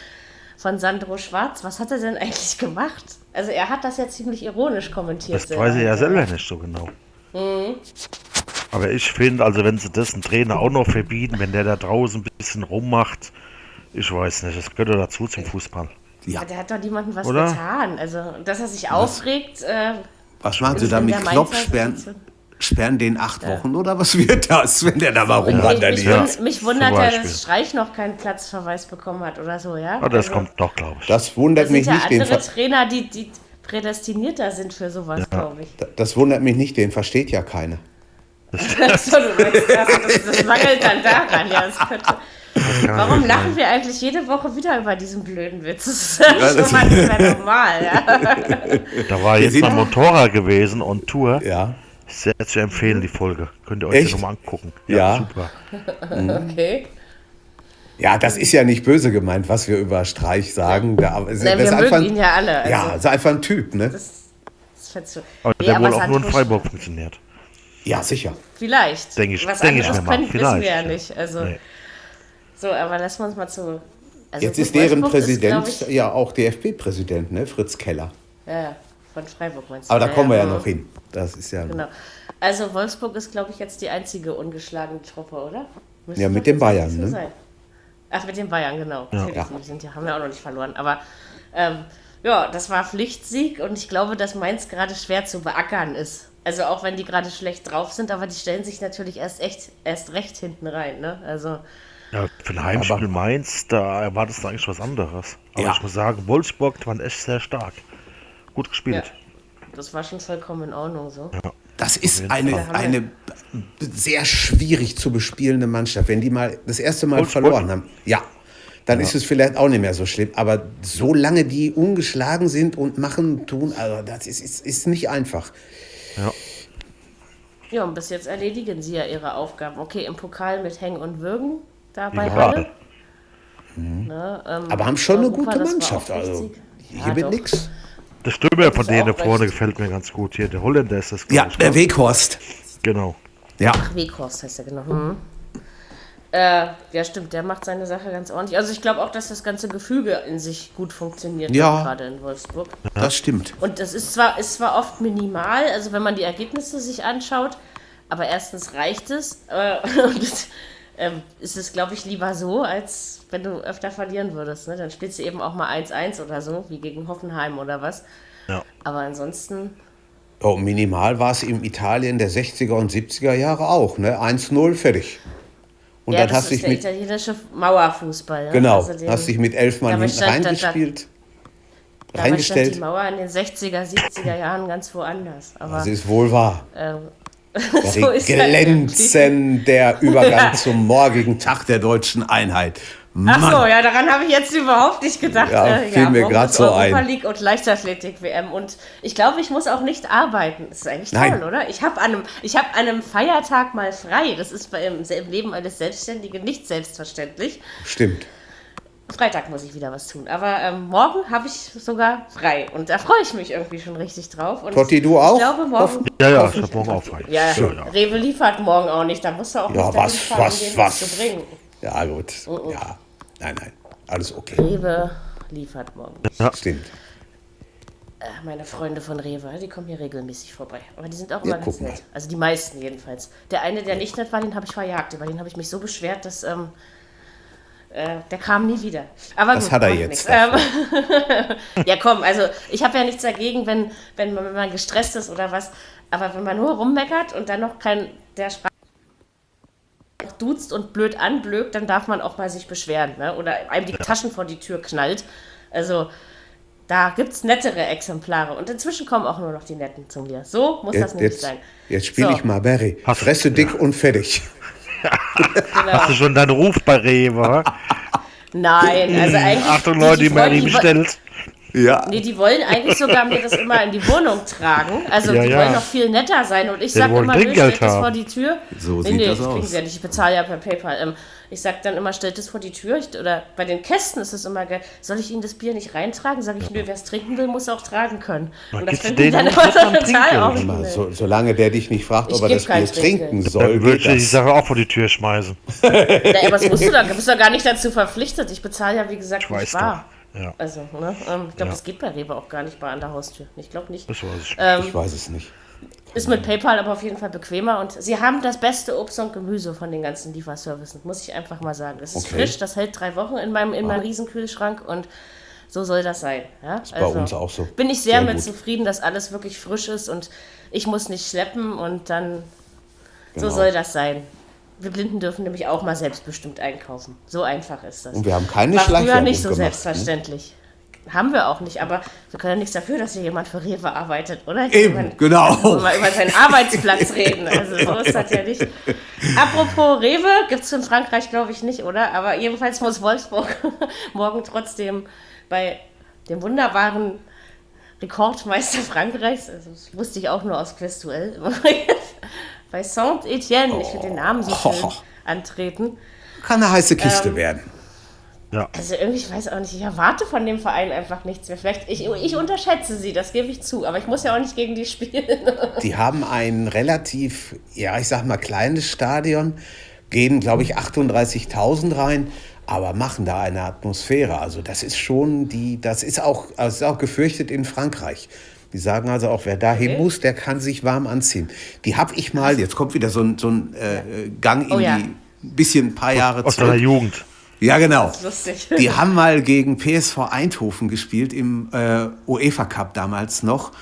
von Sandro Schwarz. Was hat er denn eigentlich gemacht? Also er hat das ja ziemlich ironisch kommentiert. Das weiß ich ja selber nicht so genau. Aber ich finde, also wenn sie das einen Trainer auch noch verbieten, wenn der da draußen ein bisschen rummacht, ich weiß nicht, das gehört dazu zum Fußball. Ja. Der hat doch niemandem was Oder? getan. Also, dass er sich aufregt. Äh, Was machen Sie da mit Klopp? Sperren, den acht Wochen oder was wird das, wenn der da mal mich, rumrandaliert? mich, wund- mich wundert ja, dass Streich noch keinen Platzverweis bekommen hat oder so, ja? Aber das Also, kommt doch, glaube ich. Das Das wundert sind mich ja nicht. Den andere ver Trainer, die, die prädestinierter sind für sowas, glaube ich. das wundert mich nicht, den versteht ja keiner. so, du meinst, das, das, das mangelt dann daran, ja. Das könnte, warum lachen wir eigentlich jede Woche wieder über diesen blöden Witz? Das ist ja das- schon mal nicht mehr normal, ja. Da war jetzt mal Motorrad gewesen und Tour. Ja. Sehr zu empfehlen, die Folge. Könnt ihr euch Echt? die nochmal angucken. Ja. Super. Okay. Ja, das ist ja nicht böse gemeint, was wir über Streich sagen. Da, Nein, das wir ist einfach, mögen ihn ja alle. Also, ja, ist einfach ein Typ, ne? Das, das Aber Nee, der wohl aber auch nur in Freiburg funktioniert. Ja, sicher. Vielleicht. Denk ich- Was denk ich mir mal. können, wissen wir ja Vielleicht, nicht. Also, Nee. So, aber lassen wir uns mal zu. Also Jetzt ist deren Präsident Ist, glaub ja auch DFB-Präsident, ne? Fritz Keller. ich, ja, von Freiburg meinst du? Aber da kommen wir ja mhm. noch hin. Das ist ja. Genau. Also Wolfsburg ist, glaube ich, jetzt die einzige ungeschlagene Truppe, oder? Müsste Ja, mit den Bayern, eigentlich ne? sein. Ach, mit den Bayern, genau. Ja. Ja. Die sind ja, haben ja auch noch nicht verloren. Aber ähm, ja, das war Pflichtsieg und ich glaube, dass Mainz gerade schwer zu beackern ist. Also auch wenn die gerade schlecht drauf sind, aber die stellen sich natürlich erst echt erst recht hinten rein, ne? Also Ja, für ein Heimspiel Aber- Mainz, da erwartest du eigentlich was anderes. Aber Ja. ich muss sagen, Wolfsburg waren echt sehr stark. Gut ja, gespielt. das war schon vollkommen in Ordnung so. Das ist eine, eine sehr schwierig zu bespielende Mannschaft. Wenn die mal das erste Mal Wolfsburg? verloren haben, ja, dann ist es vielleicht auch nicht mehr so schlimm. Aber solange die ungeschlagen sind und machen, und tun, also das ist, ist, ist nicht einfach. Ja. Ja, und bis jetzt erledigen sie ja ihre Aufgaben. Okay, im Pokal mit Hängen und Würgen, da bei Ja. Halle. Ne, ähm, Aber haben schon eine gute Mannschaft. Also hier Ja, wird nichts. Der Stürmer von denen auch vorne recht. gefällt mir ganz gut. Hier, der Holländer ist das, Ja, ich, der ne? Weghorst. Genau. Ja. Weghorst heißt er genau. Mhm. Äh, ja, stimmt, der macht seine Sache ganz ordentlich. Also ich glaube auch, dass das ganze Gefüge in sich gut funktioniert, Ja. gerade in Wolfsburg. Das stimmt. Und das ist zwar, ist zwar oft minimal, also wenn man die Ergebnisse sich anschaut, aber erstens reicht es äh, und ähm, ist es, glaube ich, lieber so, als wenn du öfter verlieren würdest. Ne? Dann spielst du eben auch mal 1-1 oder so, wie gegen Hoffenheim oder was. Ja. Aber ansonsten, Oh, minimal war es im Italien der 60er und 70er Jahre auch. Ne? 1-0, fertig. Und ja, dann das hast du ist der mit, italienische Mauerfußball. Ne? genau, Also den- hast dich mit elf Mann hinten reingespielt, dabei stand die reingestellt. Mauer in den 60er, 70er Jahren ganz woanders. Aber Das ist wohl wahr. ähm, so ist halt Glänzen der Übergang zum morgigen Tag der deutschen Einheit. Ach so, Mann, ja, daran habe ich jetzt überhaupt nicht gedacht. Ja, Äh, fiel mir morgen grad ist so Europa ein. League und Leichtathletik-WM. Und ich glaube, ich muss auch nicht arbeiten. Das ist eigentlich toll, Nein. oder? Ich habe an, einem- ich hab an einem Feiertag mal frei. Das ist bei im, im Leben eines Selbstständigen nicht selbstverständlich. stimmt. Freitag muss ich wieder was tun. Aber ähm, morgen habe ich sogar frei. Und da freue ich mich irgendwie schon richtig drauf. Und Totti, du auch? Ich glaube, morgen. Ja, ja, ich hab morgen auch frei. Ja, ja, ja. Rewe liefert morgen auch nicht. Da musst du auch Ja, nicht was, fahren, um was, denen was? zu bringen. Ja, gut. Oh, Ja, nein, nein. Alles okay. Rewe liefert morgen. Stimmt. Äh, meine Freunde von Rewe, die kommen hier regelmäßig vorbei. Aber die sind auch Ja, immer ganz guck mal. nett. Also die meisten jedenfalls. Der eine, der nicht nett war, den habe ich verjagt. Über den habe ich mich so beschwert, dass ähm, äh, der kam nie wieder. Aber Das gut, hat er jetzt. Ähm, ja, komm, also ich habe ja nichts dagegen, wenn, wenn, man, wenn man gestresst ist oder was. Aber wenn man nur rummeckert und dann noch kein, der Sprache noch duzt und blöd anblökt, dann darf man auch mal sich beschweren. Ne? Oder einem die Taschen vor die Tür knallt. Also da gibt es nettere Exemplare. Und inzwischen kommen auch nur noch die Netten zu mir. So muss das Jetzt, nämlich jetzt, sein. jetzt spiele So. ich mal Barry. Fresse dick und fertig. Hast du schon deinen Ruf bei Rewe? Nein, also eigentlich. Achtung Leute, die Marie die wollen- bestellt. Ja. Nee, die wollen eigentlich sogar mir das immer in die Wohnung tragen. Also Ja, die ja. wollen noch viel netter sein. Und ich Ja, die sag wollen immer, nö, stellt das vor die Tür. So nee, sieht nee, das ich kriegen aus. sie ja nicht. Ich bezahle ja per PayPal. Ähm, ich sag dann immer, stellt das vor die Tür. Ich, oder bei den Kästen ist es immer geil. Soll ich Ihnen das Bier nicht reintragen? Sag ich, nö, wer es trinken will, muss auch tragen können. Dann Und das finden die denen dann auch immer total. Mal, so, solange der dich nicht fragt, Ich ob er das Bier trinken soll, Dann würde ich die. Sache auch vor die Tür schmeißen. Ja, aber das musst du doch, du bist doch gar nicht dazu verpflichtet. Ich bezahle ja, wie gesagt, Ich nicht wahr. doch. Ja. Also, ne? Ähm, ich glaube, Ja. das geht bei Rewe auch gar nicht bei an der Haustür. Ich glaube nicht. Das weiß ich. Ähm, Ich weiß es nicht. Ist mit PayPal aber auf jeden Fall bequemer und sie haben das beste Obst und Gemüse von den ganzen Lieferservices, muss ich einfach mal sagen. Es ist Okay. frisch, das hält drei Wochen in meinem, in meinem Riesenkühlschrank und so soll das sein. Ja? Ist bei uns auch so. Bin ich sehr, Sehr mit gut. zufrieden, dass alles wirklich frisch ist und ich muss nicht schleppen und dann so Genau. soll das sein. Wir Blinden dürfen nämlich auch mal selbstbestimmt einkaufen. So einfach ist das. Und wir haben keine War früher nicht so gemacht, ne? selbstverständlich. Haben wir auch nicht, aber wir können ja nichts dafür, dass hier jemand für Rewe arbeitet, oder? Eben, Man- genau. Wir mal über seinen Arbeitsplatz reden. Also so ist das ja nicht. Apropos Rewe, gibt es in Frankreich, glaube ich, nicht, oder? Aber jedenfalls muss Wolfsburg morgen trotzdem bei dem wunderbaren Rekordmeister Frankreichs, also das wusste ich auch nur aus Questuell, bei Saint-Etienne, ich finde den Namen so schön, Oh. antreten. Kann eine heiße Ähm, Kiste werden. Ja. Also irgendwie, ich weiß auch nicht, ich erwarte von dem Verein einfach nichts mehr. Vielleicht, ich, ich unterschätze sie, das gebe ich zu, aber ich muss ja auch nicht gegen die spielen. Die haben ein relativ, ja, ich sag mal, kleines Stadion, gehen, glaube ich, 38.000 rein, aber machen da eine Atmosphäre. Also das ist schon die, das ist auch, das ist auch gefürchtet in Frankreich. Die sagen also auch, wer dahin Okay. muss, der kann sich warm anziehen. Die habe ich mal, jetzt kommt wieder so ein, so ein äh, Gang in Oh ja. die, bisschen ein paar Jahre Aus deiner zurück. Jugend. Ja, genau. Lustig. Die haben mal gegen PSV Eindhoven gespielt im äh, UEFA Cup damals noch.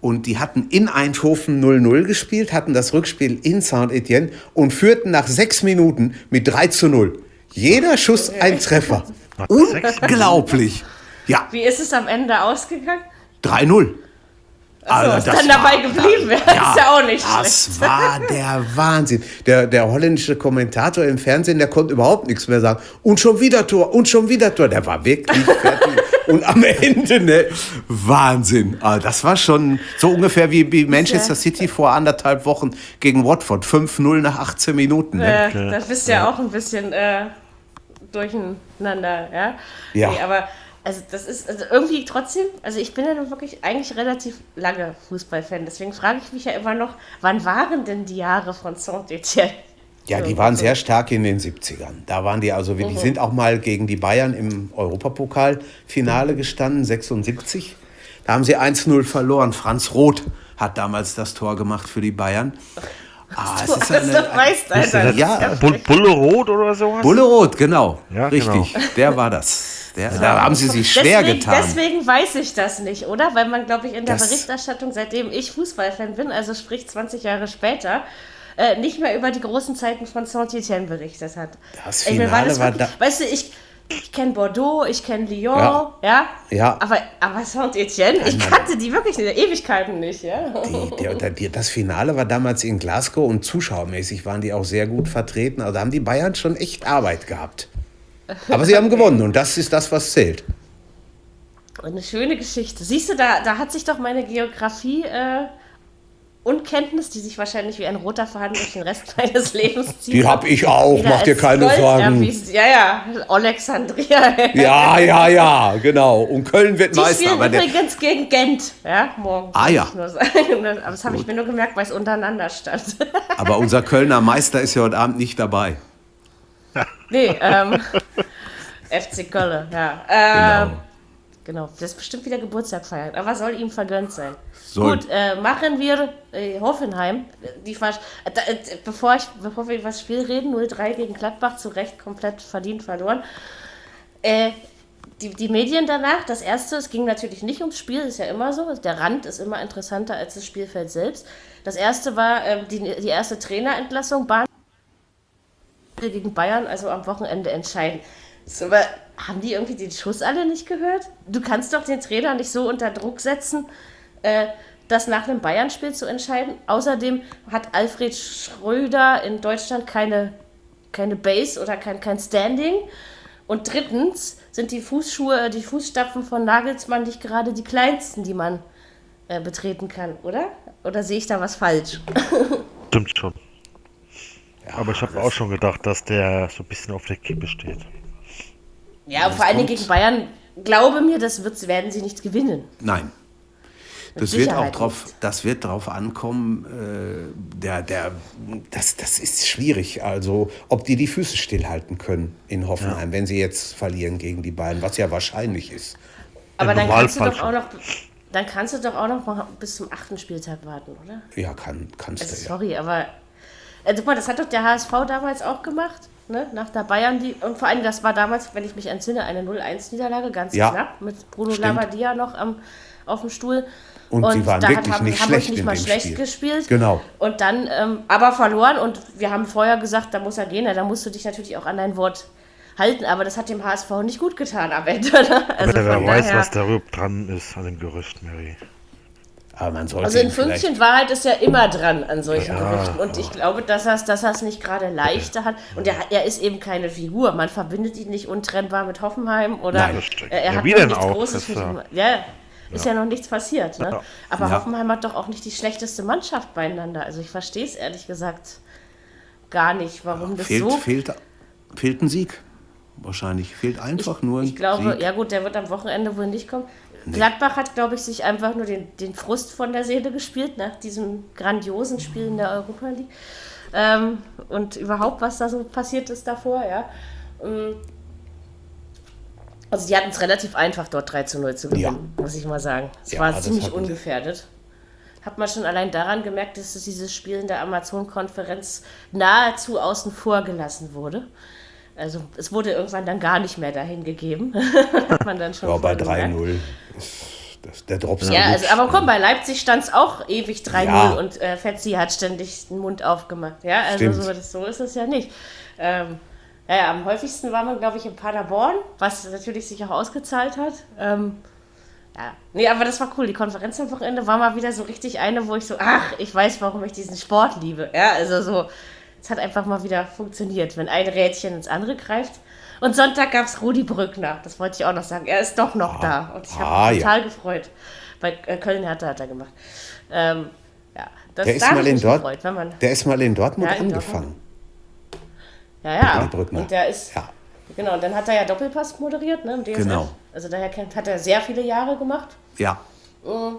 Und die hatten in Eindhoven 0-0 gespielt, hatten das Rückspiel in Saint-Etienne und führten nach sechs Minuten mit 3 zu 0. Jeder Schuss ein Treffer. Unglaublich. Ja, Wie ist es am Ende ausgegangen? 3-0. Achso, Also, das dann dabei war- geblieben. ist ja auch nicht schlecht. Das war der Wahnsinn. Der, der holländische Kommentator im Fernsehen, der konnte überhaupt nichts mehr sagen. Und schon wieder Tor, und schon wieder Tor. Der war wirklich fertig. und am Ende, ne, Wahnsinn. Ah, das war schon so ungefähr wie, wie Manchester City vor anderthalb Wochen gegen Watford. 5-0 nach 18 Minuten. Ne? Äh, das bist ja auch ein bisschen äh, durcheinander, ja? Ja. Nee, aber also das ist also irgendwie trotzdem, also ich bin ja nun wirklich eigentlich relativ lange Fußballfan, deswegen frage ich mich ja immer noch, wann waren denn die Jahre von Saint-Etienne? Ja, die waren sehr stark in den 70ern. Da waren die also, die sind auch mal gegen die Bayern im Europapokalfinale gestanden, 76. Da haben sie 1-0 verloren. Franz Roth hat damals das Tor gemacht für die Bayern. Ah, es ist eine, doch weißt, Alter. Ja, Bull Bulle Rot oder sowas? Bulle Roth, genau. Ja, Richtig, der war das. Der, da haben sie sich schwer deswegen, getan. Deswegen weiß ich das nicht, oder? Weil man, glaube ich, in der Das- Berichterstattung, seitdem ich Fußballfan bin, also sprich 20 Jahre später, äh, nicht mehr über die großen Zeiten von Saint-Etienne berichtet hat. Das Finale war wirklich- Weißt du, ich, ich kenne Bordeaux, ich kenne Lyon, Ja. ja. Ja. Aber, aber Saint-Etienne, ich kannte die wirklich in der Ewigkeiten nicht, ja. Die, der, die, das Finale war damals in Glasgow und zuschauermäßig waren die auch sehr gut vertreten. Also da haben die Bayern schon echt Arbeit gehabt. Aber sie haben gewonnen und das ist das, was zählt. Eine schöne Geschichte. Siehst du, da, da hat sich doch meine Geografie äh, und Kenntnis, die sich wahrscheinlich wie ein roter Faden durch den Rest meines Lebens zieht. Die hab ich auch, mach dir keine Gold Sorgen. Ja, ja, Alexandria. Ja, ja, ja, genau. Und Köln wird Die Meister. spielen übrigens gegen Gent, ja, morgen. Ah, ja. Aber das habe ich mir nur gemerkt, weil es untereinander stand. aber unser Kölner Meister ist ja heute Abend nicht dabei. Nee, ähm, FC Köln, ja. Ähm, Genau. Genau, das ist bestimmt wieder Geburtstag feiern, aber soll ihm vergönnt sein. Soll. Gut, äh, machen wir äh, Hoffenheim. Die Versch äh, äh, bevor, ich, bevor wir über das Spiel reden, 0-3 gegen Gladbach, zu Recht komplett verdient verloren. Äh, die, die Medien danach, das erste, es ging natürlich nicht ums Spiel, ist ja immer so. Der Rand ist immer interessanter als das Spielfeld selbst. Das erste war äh, die, die erste Trainerentlassung, Bahn gegen Bayern, also am Wochenende entscheiden. So, aber haben die irgendwie den Schuss alle nicht gehört? Du kannst doch den Trainer nicht so unter Druck setzen, äh, das nach einem Bayern-Spiel zu entscheiden. Außerdem hat Alfred Schröder in Deutschland keine, keine Base oder kein, kein Standing. Und drittens sind die Fußschuhe, die Fußstapfen von Nagelsmann nicht gerade die kleinsten, die man äh, betreten kann, oder? Oder sehe ich da was falsch? Stimmt schon. Aber ich habe auch schon gedacht, dass der so ein bisschen auf der Kippe steht. Ja, vor kommt- gegen Bayern, glaube mir, das wird, werden sie nicht gewinnen. Nein. das wird auch drauf, das wird drauf ankommen. Äh, der, der, das, das ist schwierig. Also, ob die die Füße stillhalten können in Hoffenheim, ja. wenn sie jetzt verlieren gegen die beiden, was ja wahrscheinlich ist. Aber dann kannst du doch auch noch, dann kannst du doch auch noch mal bis zum achten Spieltag warten, oder? Ja, kann, kannst also, du. Ja. Sorry, aber also, das hat doch der HSV damals auch gemacht. Ne, nach der Bayern, die, und vor allem, das war damals, wenn ich mich entsinne, eine 0-1-Niederlage, ganz ja, knapp, mit Bruno stimmt. Labbadia noch am, auf dem Stuhl. Und, und sie waren wirklich haben, nicht haben schlecht nicht mal schlecht Spiel. gespielt. Genau. Und dann ähm, aber verloren und wir haben vorher gesagt, da muss er gehen, da musst du dich natürlich auch an dein Wort halten, aber das hat dem HSV nicht gut getan am Ende. Ne? Also aber wer weiß, was da dran ist an dem Gerücht, Mary. Aber man sollte also in Fünkchen Wahrheit ist ja immer dran an solchen ja, Gerüchten. Und ich glaube, dass er es dass nicht gerade leichter hat. Und er, er ist eben keine Figur. Man verbindet ihn nicht untrennbar mit Hoffenheim oder Nein, er, er ja, hat wie nichts auch? Großes für ja, ist ja. noch nichts passiert. Ne? Aber Hoffenheim hat doch auch nicht die schlechteste Mannschaft beieinander. Also ich verstehe es ehrlich gesagt gar nicht, warum das fehlt, so. Fehlt, fehlt ein Sieg. Wahrscheinlich fehlt einfach ich, nur ein Ich glaube, Sieg. ja gut, der wird am Wochenende wohl nicht kommen. Nee. Gladbach hat, glaube ich, sich einfach nur den, den Frust von der Seele gespielt nach diesem grandiosen Spiel in der Europa League. Ähm, und überhaupt, was da so passiert ist davor, ja. Ähm, also die hatten es relativ einfach, dort 3 zu 0 zu gewinnen, ja. muss ich mal sagen. Es ja, war ziemlich ungefährdet. Hat man schon allein daran gemerkt, dass dieses Spiel in der Amazon-Konferenz nahezu außen vor gelassen wurde. Also es wurde irgendwann dann gar nicht mehr dahin gegeben. Hat man dann schon ja, bei 3-0 der Drops. Ja, also, aber komm, bei Leipzig stand es auch ewig 3-0 ja. und äh, Fetzi hat ständig den Mund aufgemacht. Ja, also so, das, so, ist es ja nicht. Ähm, ja, am häufigsten war man, glaube ich, in Paderborn, was natürlich sich auch ausgezahlt hat. Ähm, ja, nee, aber das war cool. Die Konferenz am Wochenende war mal wieder so richtig eine, wo ich so, ach, ich weiß, warum ich diesen Sport liebe. Ja, also so, es hat einfach mal wieder funktioniert, wenn ein Rädchen ins andere greift. Und Sonntag gab es Rudi Brückner. Das wollte ich auch noch sagen. Er ist doch noch ah, da. Und ich habe ah, mich total ja. gefreut. Bei äh, Köln hat er, gemacht. Ähm, ja, das, der, ist mal in Dort gefreut, man, der ist mal in Dortmund ja, in angefangen. Dortmund. Ja, ja. Brückner. Und der ist. Ja. Genau, und dann hat er ja Doppelpass moderiert, ne? Im DSF. Genau. Also daher hat er sehr viele Jahre gemacht. Ja. Mhm.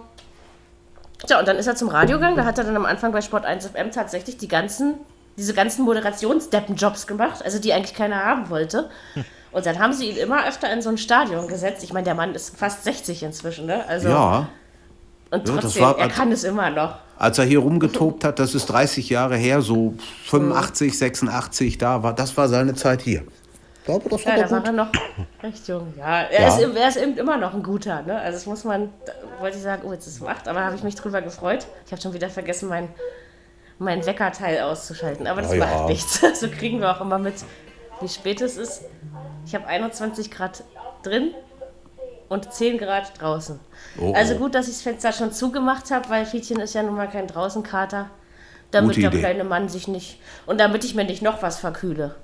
Tja, und dann ist er zum Radio gegangen. Da hat er dann am Anfang bei Sport 1 FM tatsächlich die ganzen diese ganzen Moderationsdeppenjobs gemacht, also die eigentlich keiner haben wollte. Und dann haben sie ihn immer öfter in so ein Stadion gesetzt. Ich meine, der Mann ist fast 60 inzwischen, ne? Also, ja. Und trotzdem, ja, war, er kann es immer noch. Als er hier rumgetobt hat, das ist 30 Jahre her, so 85, 86, da war, das war seine Zeit hier. Ich glaube, das war ja, da war er noch recht jung. Ja, er, ja. Ist, er ist eben immer noch ein guter. Ne? Also das muss man, wollte ich sagen, oh, jetzt ist es 8, aber da habe ich mich drüber gefreut. Ich habe schon wieder vergessen, mein mein Weckerteil auszuschalten. Aber das oh, macht ja. nichts. So kriegen wir auch immer mit, wie spät es ist. Ich habe 21 Grad drin und 10 Grad draußen. Oh, also oh. gut, dass ich das Fenster schon zugemacht habe, weil Fietchen ist ja nun mal kein Draußenkater. Damit der kleine Mann sich nicht. Und damit ich mir nicht noch was verkühle.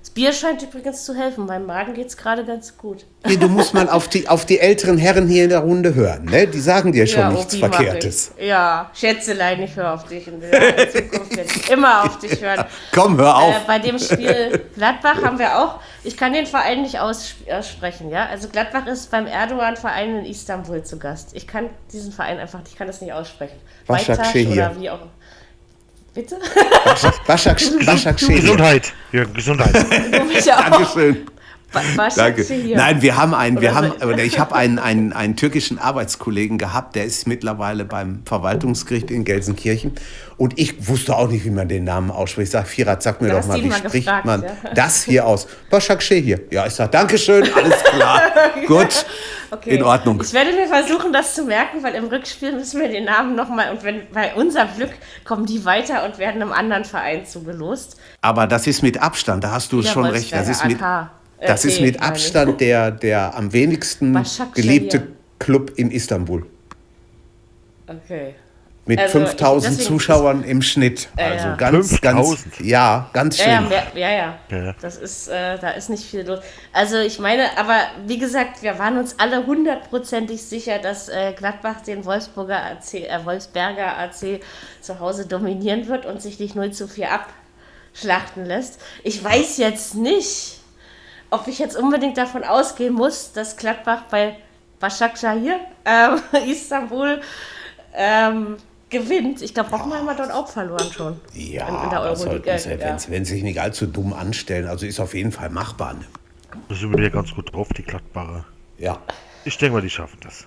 Das Bier scheint übrigens zu helfen. Meinem Magen geht es gerade ganz gut. Nee, du musst mal auf die, auf die älteren Herren hier in der Runde hören. Ne? Die sagen dir schon ja, nichts Verkehrtes. Ja, Schätzelein, ich höre auf dich. In Zukunft werde ich immer auf dich hören. Komm, hör auf. Äh, bei dem Spiel Gladbach haben wir auch, ich kann den Verein nicht aussprechen. Ja? Also Gladbach ist beim Erdogan-Verein in Istanbul zu Gast. Ich kann diesen Verein einfach, ich kann das nicht aussprechen. Weiter oder wie auch Bitte? Başak, Başak Gesundheit. Ja, Gesundheit. Dankeschön. Danke. Nein, wir haben einen, wir haben, oder ich habe einen, einen, einen türkischen Arbeitskollegen gehabt, der ist mittlerweile beim Verwaltungsgericht in Gelsenkirchen. Und ich wusste auch nicht, wie man den Namen ausspricht. Ich sage, Firat, sag mir du doch mal, wie spricht gefragt, man ja. das hier aus? Başak hier. Ja, ich sage, Dankeschön, alles klar. Gut. Okay. In Ordnung. Ich werde mir versuchen, das zu merken, weil im Rückspiel müssen wir den Namen nochmal und wenn bei unser Glück kommen die weiter und werden einem anderen Verein zugelost. Aber das ist mit Abstand, da hast du Wieder schon recht. Das ist mit, das ist mit Abstand der, der am wenigsten geliebte Club in Istanbul. Okay. Mit also 5000 Zuschauern im Schnitt. Also ja. ganz, 5000. ganz, ja, ganz schön. Ja, ja, ja. ja. Das ist, äh, da ist nicht viel los. Also ich meine, aber wie gesagt, wir waren uns alle hundertprozentig sicher, dass äh, Gladbach den Wolfsburger AC, äh, Wolfsberger AC zu Hause dominieren wird und sich nicht 0 zu 4 abschlachten lässt. Ich weiß jetzt nicht, ob ich jetzt unbedingt davon ausgehen muss, dass Gladbach bei Başakşehir, äh, Istanbul ähm, gewinnt. Ich glaube, Hoffenheim hat dort auch verloren schon. Ja, in, in der Euroleague. ja. wenn, wenn sie sich nicht allzu dumm anstellen. Also ist auf jeden Fall machbar. Ne? Da sind wir ganz gut drauf, die Gladbacher. Ja. Ich denke mal, die schaffen das.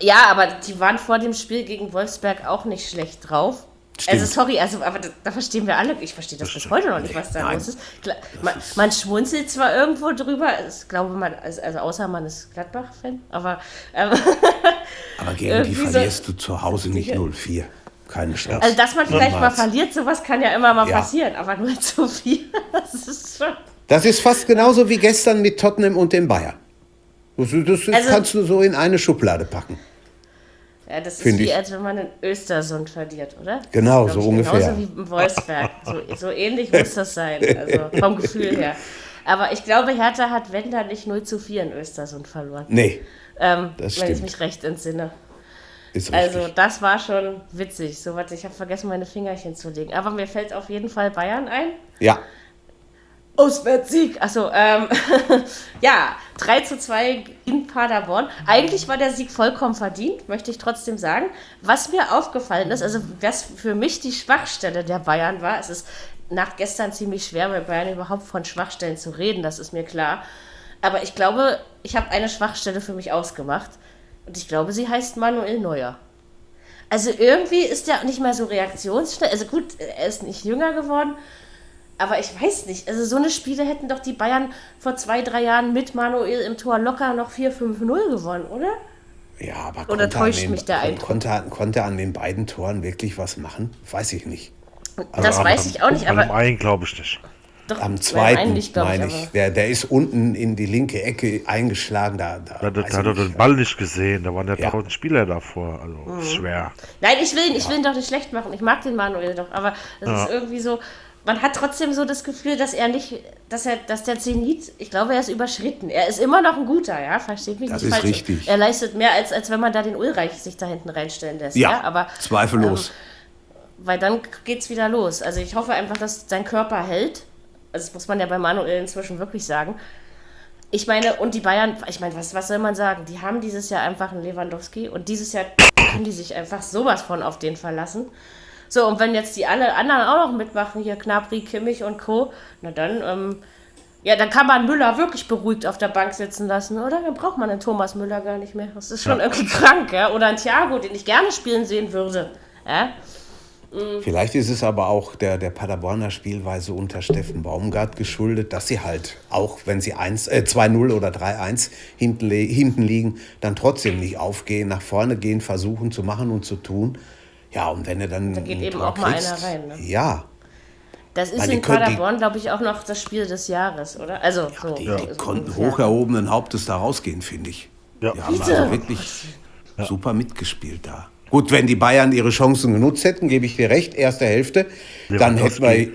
Ja, aber die waren vor dem Spiel gegen Wolfsberg auch nicht schlecht drauf. Stimmt. Also sorry, also aber da, da verstehen wir alle, ich verstehe das, Das bis heute noch nicht, was da Nein. los ist. Klar, man, man schmunzelt zwar irgendwo drüber, ich glaube man, also außer man ist Gladbach-Fan, aber ähm, Aber gegen die Irgendwie so- verlierst du zu Hause nicht 0-4. Keine Chance. also dass man vielleicht mal Niemals. verliert, sowas kann ja immer mal Ja. passieren, aber nur zu viel, das ist schon... Das ist fast genauso wie gestern mit Tottenham und dem Bayern. Das, das Also- kannst du so in eine Schublade packen. Ja, das ist wie, ich. als wenn man in Östersund verliert, oder? Genau, so ich, ungefähr. Genauso wie im Wolfsberg. So, so ähnlich muss das sein, also vom Gefühl her. Aber ich glaube, Hertha hat, wenn da nicht 0 zu 4 in Östersund verloren. Nee, Ähm, Das wenn ich mich recht entsinne. Also, das war schon witzig. So was, ich habe vergessen, meine Fingerchen zu legen. Aber mir fällt auf jeden Fall Bayern ein. ja, Auswärtssieg. Achso, ähm, ja, 3 zu 2 in Paderborn. Eigentlich war der Sieg vollkommen verdient, möchte ich trotzdem sagen. Was mir aufgefallen ist, also was für mich die Schwachstelle der Bayern war, es ist nach gestern ziemlich schwer bei Bayern überhaupt von Schwachstellen zu reden, das ist mir klar. Aber ich glaube, ich habe eine Schwachstelle für mich ausgemacht. Und ich glaube, sie heißt Manuel Neuer. Also irgendwie ist er nicht mehr so reaktionsschnell. Also gut, er ist nicht jünger geworden, aber ich weiß nicht. Also so eine Spiele hätten doch die Bayern vor zwei, drei Jahren mit Manuel im Tor locker noch 4-5-0 gewonnen, oder? ja, aber Oder konnte, täuscht den, mich der Eindruck? konnte, konnte an den beiden Toren wirklich was machen? Weiß ich nicht. das Also weiß am- ich auch nicht, Am aber einen glaube ich nicht. doch, Am zweiten, glaub meine aber- ich. Der, der ist unten in die linke Ecke eingeschlagen. Da, da, Da, hat ich er den. Ball nicht gesehen. Da waren ja Ja. tausend Spieler davor. Also Mhm. schwer. Nein, ich will, ihn- ich will ihn doch nicht schlecht machen. Ich mag den Manuel doch, aber das Ja. ist irgendwie so. Man hat trotzdem so das Gefühl, dass er nicht, dass er, dass der Zenit, ich glaube, er ist überschritten. Er ist immer noch ein guter, ja, versteht mich Das nicht ist falsch. richtig. Er leistet mehr, als, als wenn man da den Ulreich sich da hinten reinstellen lässt. Ja, Ja, aber zweifellos. weil dann geht's wieder los. Also ich hoffe einfach, dass sein Körper hält. Also das muss man ja bei Manuel inzwischen wirklich sagen. Ich meine, und die Bayern, ich meine, was, was soll man sagen? Die haben dieses Jahr einfach einen Lewandowski und dieses Jahr können die sich einfach sowas von auf den verlassen. So, und wenn jetzt die alle anderen auch noch mitmachen, hier Knabri, Kimmich und Co., na dann, ähm, ja, dann kann man Müller wirklich beruhigt auf der Bank sitzen lassen, oder? Dann braucht man den Thomas Müller gar nicht mehr. Das ist schon irgendwie krank, ja? Oder ein Thiago, den ich gerne spielen sehen würde. Ja? Vielleicht ist es aber auch der, der Paderborner Spielweise unter Steffen Baumgart geschuldet, dass sie halt, auch wenn sie 1, äh, 2-0 oder 3-1 hinten, hinten liegen, dann trotzdem nicht aufgehen, nach vorne gehen, versuchen zu machen und zu tun. Ja, und wenn er dann. Da geht eben auch mal kriegst, einer rein, ne? Ja, Das ist Weil in Paderborn, glaube ich, auch noch das Spiel des Jahres, oder? Also, so. die, so die konnten ungefähr. hoch erhobenen Hauptes da rausgehen, finde ich. Ja. Die haben Bitte? also wirklich super mitgespielt da. Gut, wenn die Bayern ihre Chancen genutzt hätten, gebe ich dir recht, erste Hälfte, dann hätten wir,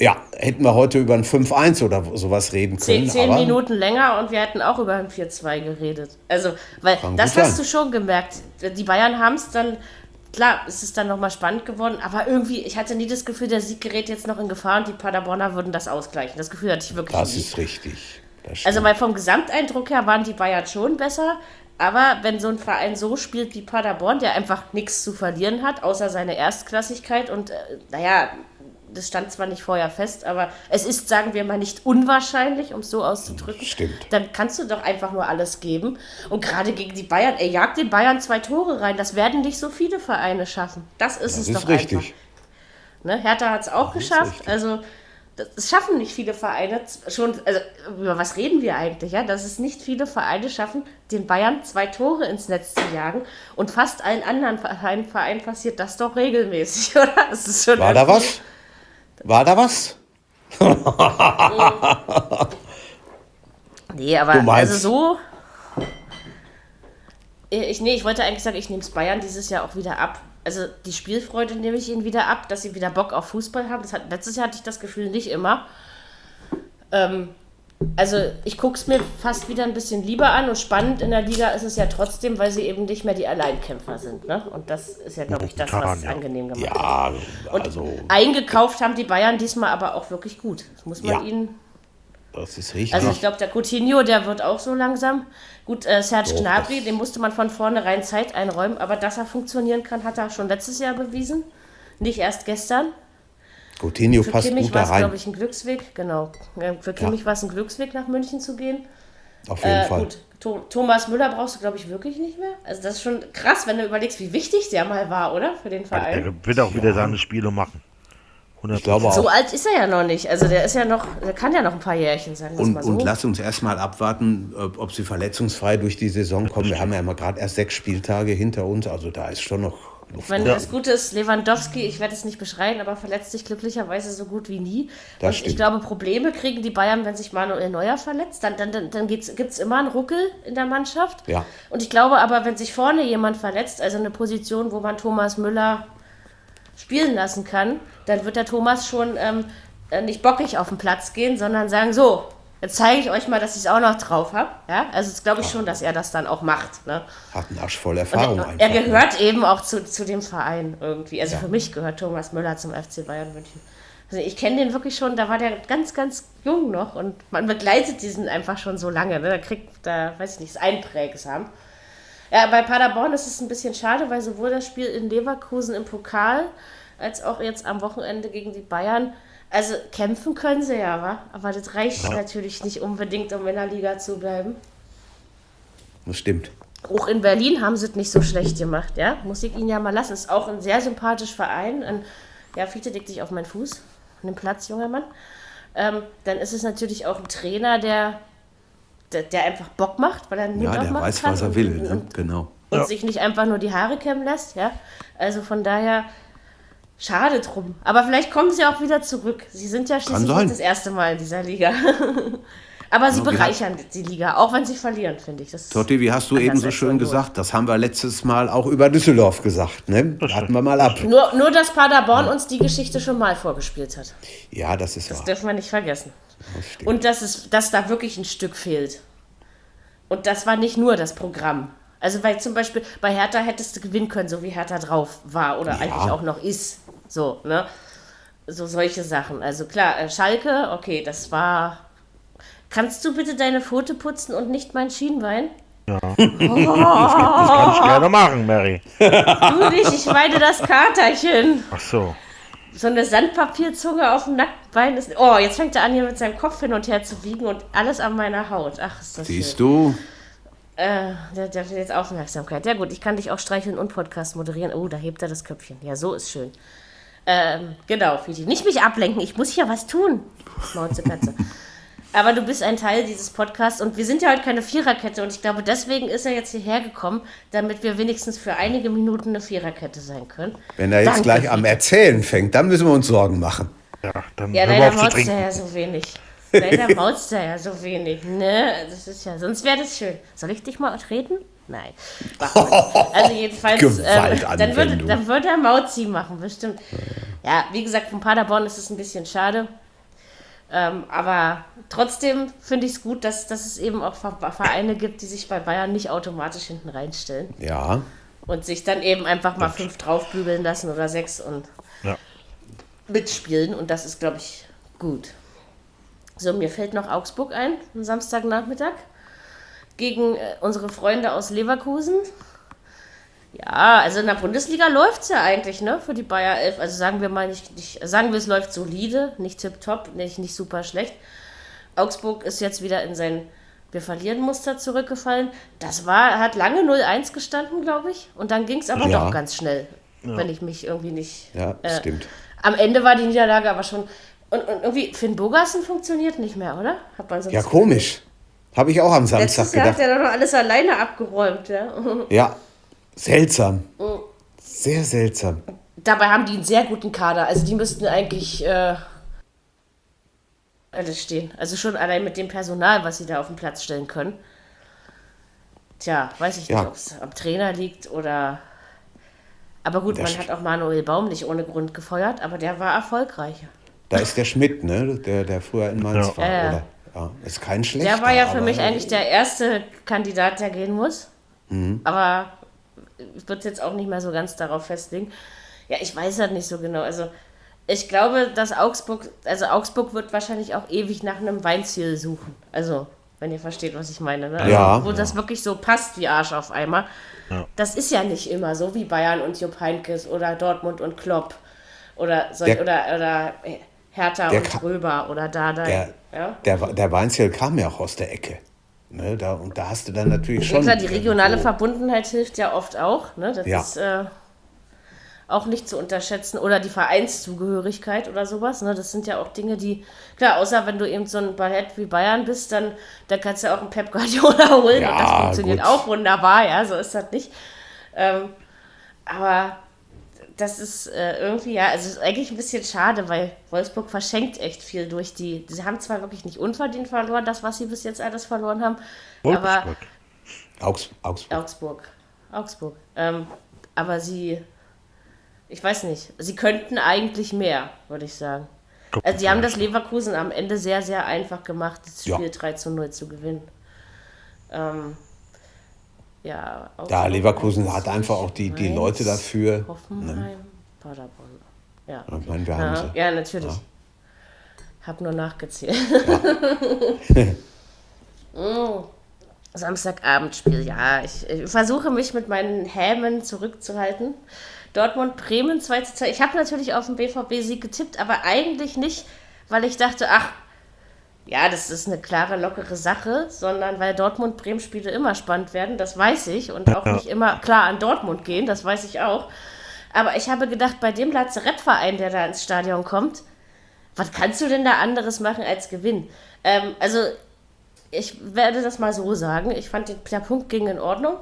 ja, hätten wir heute über ein 5-1 oder sowas reden können. Zehn, zehn aber Minuten länger und wir hätten auch über ein 4-2 geredet. Also, weil das hast du schon gemerkt. Die Bayern haben es dann, klar, es ist dann nochmal spannend geworden, aber irgendwie, ich hatte nie das Gefühl, der Sieg gerät jetzt noch in Gefahr und die Paderborner würden das ausgleichen. Das Gefühl hatte ich wirklich Das nie. ist richtig. Das Also, weil vom Gesamteindruck her waren die Bayern schon besser. Aber wenn so ein Verein so spielt wie Paderborn, der einfach nichts zu verlieren hat, außer seine Erstklassigkeit und, äh, naja, das stand zwar nicht vorher fest, aber es ist, sagen wir mal, nicht unwahrscheinlich, um es so auszudrücken. Stimmt. Dann kannst du doch einfach nur alles geben. Und gerade gegen die Bayern, ey, jagt den Bayern zwei Tore rein. Das werden nicht so viele Vereine schaffen. Das ist das es ist doch richtig. einfach. Ne? Hertha hat es auch geschafft. Also, das, das schaffen nicht viele Vereine. Schon, also, über was reden wir eigentlich? Ja? Dass es nicht viele Vereine schaffen, den Bayern zwei Tore ins Netz zu jagen. Und fast allen anderen Vereinen, Vereinen passiert das doch regelmäßig, oder? Das ist schon War da was? War da was? Nee, aber also so. Ich, nee, ich wollte eigentlich sagen, ich nehme es Bayern dieses Jahr auch wieder ab. Also die Spielfreude nehme ich ihnen wieder ab, dass sie wieder Bock auf Fußball haben. Das hat, letztes Jahr hatte ich das Gefühl nicht immer. Ähm, also ich gucke es mir fast wieder ein bisschen lieber an und spannend in der Liga ist es ja trotzdem, weil sie eben nicht mehr die Alleinkämpfer sind. Ne? Und das ist ja, glaube ich, das, was ja. angenehm gemacht hat. Ja, Und also. eingekauft haben die Bayern diesmal aber auch wirklich gut. Das muss man Ja. ihnen Das ist richtig. Also ich glaube, der Coutinho, der wird auch so langsam. Gut, äh, Serge Doch, Gnabry, dem musste man von vornherein Zeit einräumen, aber dass er funktionieren kann, hat er schon letztes Jahr bewiesen. Nicht erst gestern. Coutinho Für passt Kimmich gut war da es, rein. glaube ich, ein Glücksweg. Genau. Ja, Für Kimmich war es ein Glücksweg, nach München zu gehen. Auf jeden Äh, Fall. gut, Tho- Thomas Müller brauchst du, glaube ich, wirklich nicht mehr. Also das ist schon krass, wenn du überlegst, wie wichtig der mal war, oder? Für den Verein. Er wird auch wieder seine Spiele machen. 100 Ich glaube So auch. alt ist er ja noch nicht. Also der ist ja noch, der kann ja noch ein paar Jährchen sein. Und, mal so. und lass uns erstmal abwarten, ob, ob sie verletzungsfrei durch die Saison kommen. Wir haben ja mal gerade erst sechs Spieltage hinter uns, also da ist schon noch Luft. Wenn Ja. das Gute ist, Lewandowski, ich werde es nicht beschreien, aber verletzt sich glücklicherweise so gut wie nie. Das und stimmt. ich glaube, Probleme kriegen die Bayern, wenn sich Manuel Neuer verletzt. Dann, dann, dann, dann gibt es immer einen Ruckel in der Mannschaft. Ja. Und ich glaube aber, wenn sich vorne jemand verletzt, also eine Position, wo man Thomas Müller spielen lassen kann, dann wird der Thomas schon ähm, äh, nicht bockig auf den Platz gehen, sondern sagen, so, jetzt zeige ich euch mal, dass ich es auch noch drauf habe. Ja? Also das glaube ich schon, dass er das dann auch macht. Ne? Hat einen Arsch voll Erfahrung er, einfach. er gehört eben auch zu, zu dem Verein irgendwie. Also für mich gehört Thomas Müller zum FC Bayern München. Also ich kenne den wirklich schon, da war der ganz, ganz jung noch und man begleitet diesen einfach schon so lange. Ne? Da kriegt, da weiß ich nicht, ist einprägsam. Ja, bei Paderborn ist es ein bisschen schade, weil sowohl das Spiel in Leverkusen im Pokal als auch jetzt am Wochenende gegen die Bayern, also kämpfen können sie ja, wa? aber das reicht natürlich nicht unbedingt, um in der Liga zu bleiben. Das stimmt. Auch in Berlin haben sie es nicht so schlecht gemacht, ja. Muss ich ihnen ja mal lassen. Ist auch ein sehr sympathischer Verein. Ein, ja, Fiete deckt dich auf meinen Fuß. Nimm Platz, junger Mann. Ähm, dann ist es natürlich auch ein Trainer, der, der, der einfach Bock macht, weil er den Mund Ja, der aufmachen weiß, kann was er will. Und, Ne? Genau. und sich nicht einfach nur die Haare kämmen lässt, ja. Also von daher, schade drum. Aber vielleicht kommen sie auch wieder zurück. Sie sind ja schließlich nicht das erste Mal in dieser Liga. Aber sie wie bereichern die Liga, auch wenn sie verlieren, finde ich. Das ist Totti, wie hast du eben so schön gesagt, das haben wir letztes Mal auch über Düsseldorf gesagt. Ne? Warten wir mal ab. Nur, nur, dass Paderborn uns die Geschichte schon mal vorgespielt hat. Ja, das ist Das wahr. dürfen wir nicht vergessen. Das. Und dass, es, dass da wirklich ein Stück fehlt. Und das war nicht nur das Programm. Also, weil zum Beispiel bei Hertha hättest du gewinnen können, so wie Hertha drauf war oder eigentlich auch noch ist. So, ne? So solche Sachen. Also klar, äh, Schalke, okay, das war. Kannst du bitte deine Pfote putzen und nicht mein Schienbein? Das kann ich gerne machen, Mary. Du nicht, ich meine das Katerchen. Ach so. So eine Sandpapierzunge auf dem nackten Bein ist. Oh, jetzt fängt er an, hier mit seinem Kopf hin und her zu wiegen und alles an meiner Haut. Ach, ist das Siehst schön. du? Äh, der, der will jetzt Aufmerksamkeit. Ja, gut, ich kann dich auch streicheln und Podcast moderieren. Oh, da hebt er das Köpfchen. Ja, so ist schön. Ähm, genau, Fiti. Nicht mich ablenken, ich muss hier was tun. Mauzekatze. Aber du bist ein Teil dieses Podcasts und wir sind ja heute keine Viererkette und ich glaube, deswegen ist er jetzt hierher gekommen, damit wir wenigstens für einige Minuten eine Viererkette sein können. Wenn er jetzt Danke, gleich am. Erzählen fängt, dann müssen wir uns Sorgen machen. Ja, dann Ja, leider auf zu er trinken. ja so wenig. Leider mautzt er ja so wenig. Ne? Das ist ja, sonst wäre das schön. Soll ich dich mal treten? Nein. Also jedenfalls, ähm, dann, würde, dann würde er Mauzi machen, bestimmt. Ja, wie gesagt, von Paderborn ist es ein bisschen schade. Ähm, aber trotzdem finde ich es gut, dass, dass es eben auch Ver- Vereine gibt, die sich bei Bayern nicht automatisch hinten reinstellen Ja, und sich dann eben einfach mal fünf draufbügeln lassen oder sechs und Ja. mitspielen. Und das ist, glaube ich, gut. So, mir fällt noch Augsburg ein, am Samstagnachmittag, gegen äh, unsere Freunde aus Leverkusen. Ja, also in der Bundesliga läuft es ja eigentlich, ne, für die Bayer 11. Also sagen wir mal nicht, nicht sagen wir, es läuft solide, nicht tipptopp, nicht, nicht super schlecht. Augsburg ist jetzt wieder in sein Wir verlieren Muster zurückgefallen. Das war, hat lange 0-1 gestanden, glaube ich. Und dann ging es aber Ja. doch ganz schnell, wenn ich mich irgendwie nicht. ja, äh, stimmt. Am Ende war die Niederlage aber schon. Und, und irgendwie, Finn Bogassen funktioniert nicht mehr, oder? Hat man sonst Ja, komisch. Habe ich auch am Samstag Letztes Jahr hat gedacht. er doch noch alles alleine abgeräumt, ja. Ja, seltsam. Oh. Sehr seltsam. Dabei haben die einen sehr guten Kader. Also die müssten eigentlich äh, alles stehen. Also schon allein mit dem Personal, was sie da auf den Platz stellen können. Tja, weiß ich Ja. nicht, ob es am Trainer liegt oder. Aber gut, Das man hat auch Manuel Baum nicht ohne Grund gefeuert, aber der war erfolgreicher. Da ist der Schmidt, ne? Der, der früher in Mainz Ja. war. Ja, ja. Oder? Ja, ist kein schlechter. Der war ja für mich eigentlich der erste Kandidat, der gehen muss. Mhm. Aber ich würde jetzt auch nicht mehr so ganz darauf festlegen. Ja, ich weiß halt nicht so genau. Also ich glaube, dass Augsburg, also Augsburg wird wahrscheinlich auch ewig nach einem Weinziel suchen. Also, wenn ihr versteht, was ich meine. Ne? Also, Ja. Wo das wirklich so passt wie Arsch auf Eimer. Ja. Das ist ja nicht immer so wie Bayern und Jupp Heynckes oder Dortmund und Klopp oder, solch, Der- oder, oder Hertha Der und Ka- Röber oder Dardai. Der, ja? der, der Weinzel kam ja auch aus der Ecke. Ne, da, und da hast du dann natürlich Ja, schon. klar, die regionale irgendwo- Verbundenheit hilft ja oft auch. Ne? Das Ja. ist äh, auch nicht zu unterschätzen. Oder die Vereinszugehörigkeit oder sowas. Ne? Das sind ja auch Dinge, die, klar, außer wenn du eben so ein Ballett wie Bayern bist, dann, dann kannst du ja auch einen Pep Guardiola holen. und das Ja, funktioniert gut. auch wunderbar, ja, so ist das nicht. Ähm, aber das ist äh, irgendwie, ja, also es ist eigentlich ein bisschen schade, weil Wolfsburg verschenkt echt viel durch die. Sie haben zwar wirklich nicht unverdient verloren, das, was sie bis jetzt alles verloren haben, aber Wolfsburg. Augs, Augsburg. Augsburg. Augsburg. Ähm, aber sie, ich weiß nicht, sie könnten eigentlich mehr, würde ich sagen. Guck Also, mal, haben das Leverkusen am Ende sehr, sehr einfach gemacht, das Ja. Spiel 3 zu 0 zu gewinnen. Ähm, ja, Ja, Augsburg, Leverkusen hat einfach auch die, die Mainz, Leute dafür. Hoffenheim, Paderborn. Ja, Ich meine, wir haben ja, sie. ja natürlich. Hab nur nachgezählt. Mm. Samstagabendspiel, ja. Ich, ich versuche mich mit meinen Hämen zurückzuhalten. Dortmund, Bremen 2 zu 2. Ich habe natürlich auf den BVB-Sieg getippt, aber eigentlich nicht, weil ich dachte, ach, ja, das ist eine klare, lockere Sache, sondern weil Dortmund-Bremen-Spiele immer spannend werden, das weiß ich. Und auch Ja. nicht immer klar an Dortmund gehen, das weiß ich auch. Aber ich habe gedacht, bei dem Lazarettverein, der da ins Stadion kommt, was kannst du denn da anderes machen als gewinnen? Ähm, also, ich werde das mal so sagen. Ich fand, den, der Punkt ging in Ordnung.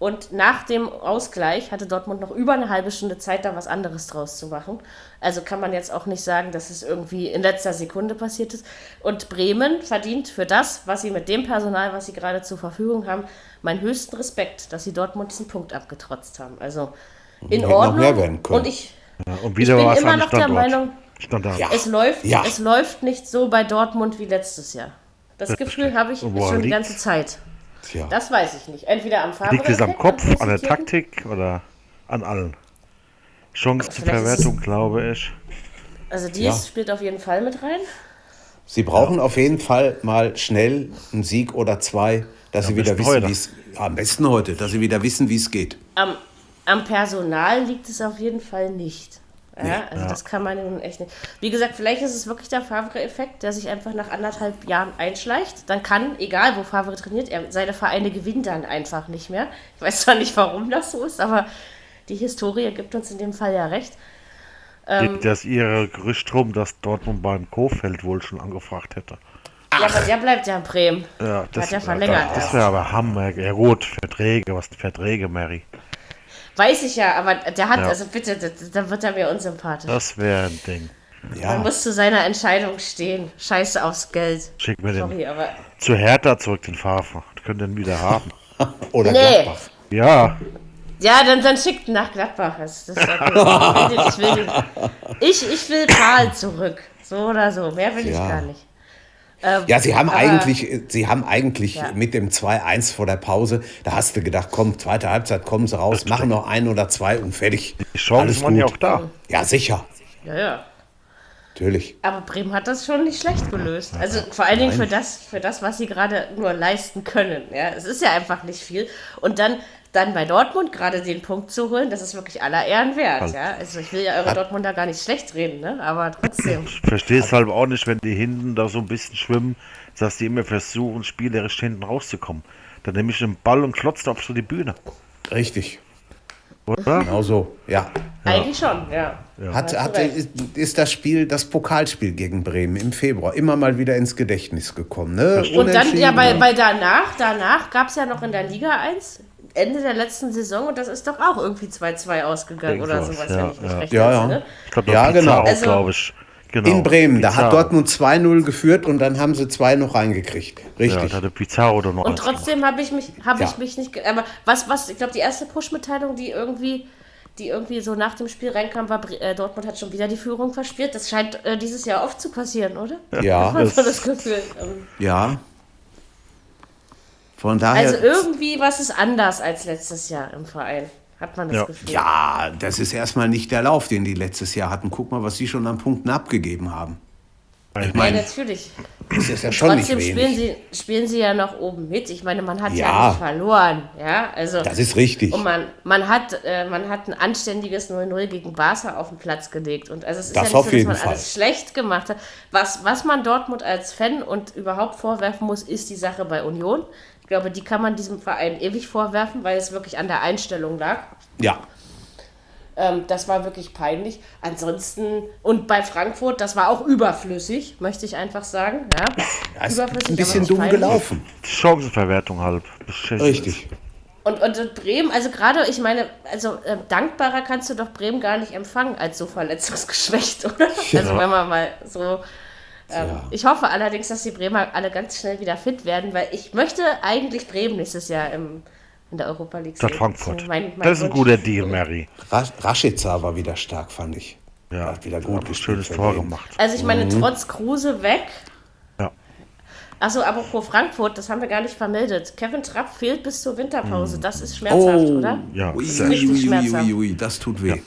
Und nach dem Ausgleich hatte Dortmund noch über eine halbe Stunde Zeit, da was anderes draus zu machen. Also kann man jetzt auch nicht sagen, dass es irgendwie in letzter Sekunde passiert ist. Und Bremen verdient für das, was sie mit dem Personal, was sie gerade zur Verfügung haben, meinen höchsten Respekt, dass sie Dortmund diesen Punkt abgetrotzt haben. Also in Hätte noch Ordnung. mehr werden können. Und ich, Ja, und wieder bin immer noch der Standort. Meinung, Standard. Ja. es läuft, Ja. es läuft nicht so bei Dortmund wie letztes Jahr. Das Das Gefühl habe ich schon die ganze Zeit. Tja. Das weiß ich nicht. Entweder am Farbe. Liegt es am Kopf, an der Taktik oder an allen? Chancenverwertung, glaube ich. Also die Ja. spielt auf jeden Fall mit rein. Sie brauchen auf jeden Fall mal schnell einen Sieg oder zwei, dass sie wieder wissen, wie es. Ja, am besten heute, dass sie wieder wissen, wie es geht. Am, am Personal liegt es auf jeden Fall nicht. Ja, also das kann man nun echt nicht. Wie gesagt, vielleicht ist es wirklich der Favre-Effekt, der sich einfach nach anderthalb Jahren einschleicht. Dann kann, egal wo Favre trainiert, er, seine Vereine gewinnen dann einfach nicht mehr. Ich weiß zwar nicht, warum das so ist, aber die Historie gibt uns in dem Fall ja recht. Ähm. Geht das ihre Gerücht rum, dass Dortmund beim Kofeld wohl schon angefragt hätte? Ja, aber der bleibt ja in Bremen. Ja, Hat er verlängert Das, das wäre aber Hammer. Ja gut, Verträge, was Verträge, Mary? Weiß ich ja, aber der hat, Ja. also bitte, da- da wird er mir unsympathisch. Das wäre ein Ding. Man Ja, muss zu seiner Entscheidung stehen. Scheiße aufs Geld. Schick mir den Sorry, aber. zu Hertha zurück, den Favre. Können den wieder haben. oder Nee. Gladbach. Ja, Ja, dann, dann schickt ihn nach Gladbach. Das, das ist okay. ich, will, den- ich, ich will Karl zurück. So oder so. Mehr will ich Ja. gar nicht. Ähm, Ja, sie haben aber- eigentlich, sie haben eigentlich Ja. mit dem 2-1 vor der Pause, da hast du gedacht, komm, zweite Halbzeit, kommen sie raus, machen noch ein oder zwei und fertig. die Chancen waren ja auch da. Ja, sicher, Ja, ja. natürlich. Aber Bremen hat das schon nicht schlecht gelöst. Also vor allen Dingen für das, für das, was sie gerade nur leisten können. Ja, es ist ja einfach nicht viel. Und dann, dann bei Dortmund gerade den Punkt zu holen, das ist wirklich aller Ehren wert. Ja, also ich will ja eure Dortmunder gar nicht schlecht reden, ne? Aber trotzdem. Ich verstehe es halt auch nicht, wenn die hinten da so ein bisschen schwimmen, dass die immer versuchen, spielerisch hinten rauszukommen. Dann nehme ich den Ball und klotzt auf so die Bühne. Richtig. Oder? Genau so, ja. Eigentlich schon, ja. Hat, hat, recht. ist, das Spiel, das Pokalspiel gegen Bremen im Februar immer mal wieder ins Gedächtnis gekommen. Ne? Und dann, ja, bei, Unentschieden. bei danach, danach gab es ja noch in der Liga 1, Ende der letzten Saison, und das ist doch auch irgendwie 2-2 ausgegangen oder Irgendwas, sowas, ja, wenn ich mich ja. recht Ja, entsinne. ja. Ich glaube, Ja, genau. Also- glaube ich. Genau. In Bremen, da hat Pizarro. Dortmund 2-0 geführt und dann haben sie zwei noch reingekriegt. Ja, Richtig. da hatte Pizarro doch noch Und trotzdem habe ich mich, habe Ja. ich mich nicht, ge- aber was, was, ich glaube, die erste Push-Mitteilung, die irgendwie, die irgendwie so nach dem Spiel reinkam, war, äh, Dortmund hat schon wieder die Führung verspielt. Das scheint äh, dieses Jahr oft zu passieren, oder? ja, Hat man das Gefühl. Ähm, ja. Von daher. Also irgendwie was ist anders als letztes Jahr im Verein. hat man das Ja. Gefühl. Ja, das ist erstmal nicht der Lauf, den die letztes Jahr hatten. Guck mal, was sie schon an Punkten abgegeben haben. Ich Ja, meine, natürlich. das ist ja schon nicht Trotzdem spielen wenig. sie, spielen sie ja noch oben mit. Ich meine, man hat ja, Ja. nicht verloren. Ja, also. Das ist richtig. Und man, man, hat, äh, man hat ein anständiges 0-0 gegen Barca auf den Platz gelegt. Und also es ist Das ja nicht so, dass man Fall. alles schlecht gemacht hat. Was, was man Dortmund als Fan und überhaupt vorwerfen muss, ist die Sache bei Union. Ich glaube, die kann man diesem Verein ewig vorwerfen, weil es wirklich an der Einstellung lag. Ja, Ähm, das war wirklich peinlich. Ansonsten, und bei Frankfurt, das war auch überflüssig, möchte ich einfach sagen. Ja, ja ist Überflüssig, ein bisschen dumm peinlich. gelaufen. Chancenverwertung halt. Beschäftigt. Richtig. Und, und, Bremen, also gerade, ich meine, also äh, dankbarer kannst du doch Bremen gar nicht empfangen als so verletzungsgeschwächt, oder? Also wenn man mal so. Ähm, Ja. Ich hoffe allerdings, dass die Bremer alle ganz schnell wieder fit werden, weil ich möchte eigentlich Bremen nächstes Jahr im, in der Europa League Statt sehen. Frankfurt. So mein- mein das ist ein guter Deal, Mary. Rasch- Rashica war wieder stark, fand ich. Ja, Hat wieder gut ein gespielt. schönes Tor Bremen. gemacht. Also ich meine, Mhm. trotz Kruse weg. Ja. Achso, apropos Frankfurt, das haben wir gar nicht vermeldet. Kevin Trapp fehlt bis zur Winterpause. Das ist schmerzhaft, Oh, oder? Ja, ui, sehr ui, richtig ui, ui, schmerzhaft. ui, ui, das tut weh.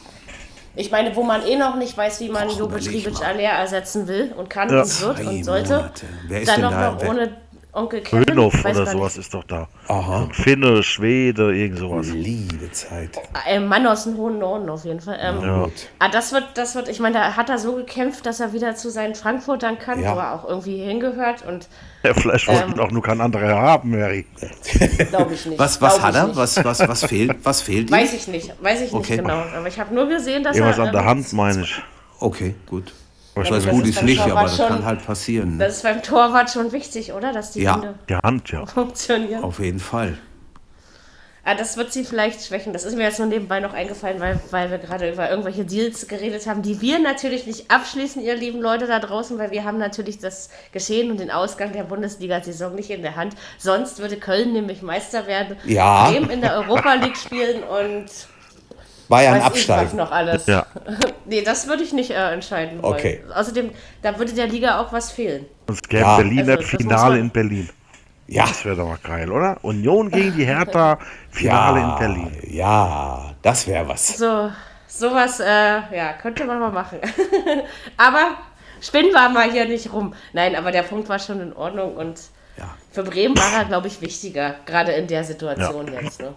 Ich meine, wo man eh noch nicht weiß, wie man Jovic mal. Aller ersetzen will und kann Ja. und wird und sollte. Monate. Wer ist Dann denn noch, da? noch ohne Onkel Kevin. Weiß oder sowas nicht. ist doch da. Aha. Finne, Schwede, irgend sowas. Liebe Zeit. Ein Mann aus dem hohen Norden auf jeden Fall. Ähm, Ja. Ah, das wird, das wird, ich meine, da hat er so gekämpft, dass er wieder zu seinen Frankfurtern kann, Ja. wo er auch irgendwie hingehört und Ja, vielleicht wollten Ähm. auch nur kein anderer haben, Mary. glaube ich nicht. Was, was hat er? nicht. Was, was, was fehlt? Was fehlt ihm? Weiß ich nicht, weiß ich Okay. nicht genau. Aber ich habe nur gesehen, dass Irgendwas er. an der ähm, Hand, meine ich. Okay, gut. Aber ich Was weiß gut ist nicht, schon aber das schon- kann halt passieren. Ne? Das ist beim Torwart schon wichtig, oder? Dass die Ja. Hände Die Hand, ja. funktionieren. Auf jeden Fall. Ah, das wird sie vielleicht schwächen. Das ist mir jetzt nur nebenbei noch eingefallen, weil, weil wir gerade über irgendwelche Deals geredet haben, die wir natürlich nicht abschließen, ihr lieben Leute da draußen, weil wir haben natürlich das Geschehen und den Ausgang der Bundesliga-Saison nicht in der Hand. Sonst würde Köln nämlich Meister werden, Ja. Bremen in der Europa League spielen und Bayern weiß ich absteigen. noch alles. Ja. nee, das würde ich nicht äh, entscheiden wollen. Okay. Außerdem, da würde der Liga auch was fehlen. Sonst gäbe Ja. Berlin Also, Finale man- in Berlin. Ja. Das wäre doch mal geil, oder? Union gegen die Hertha, Finale ja, in Berlin. Ja, das wäre was. So, sowas, äh, ja, könnte man mal machen. aber spinnen wir mal hier nicht rum. Nein, aber der Punkt war schon in Ordnung und Ja. für Bremen war er, glaube ich, wichtiger, gerade in der Situation jetzt. Ne?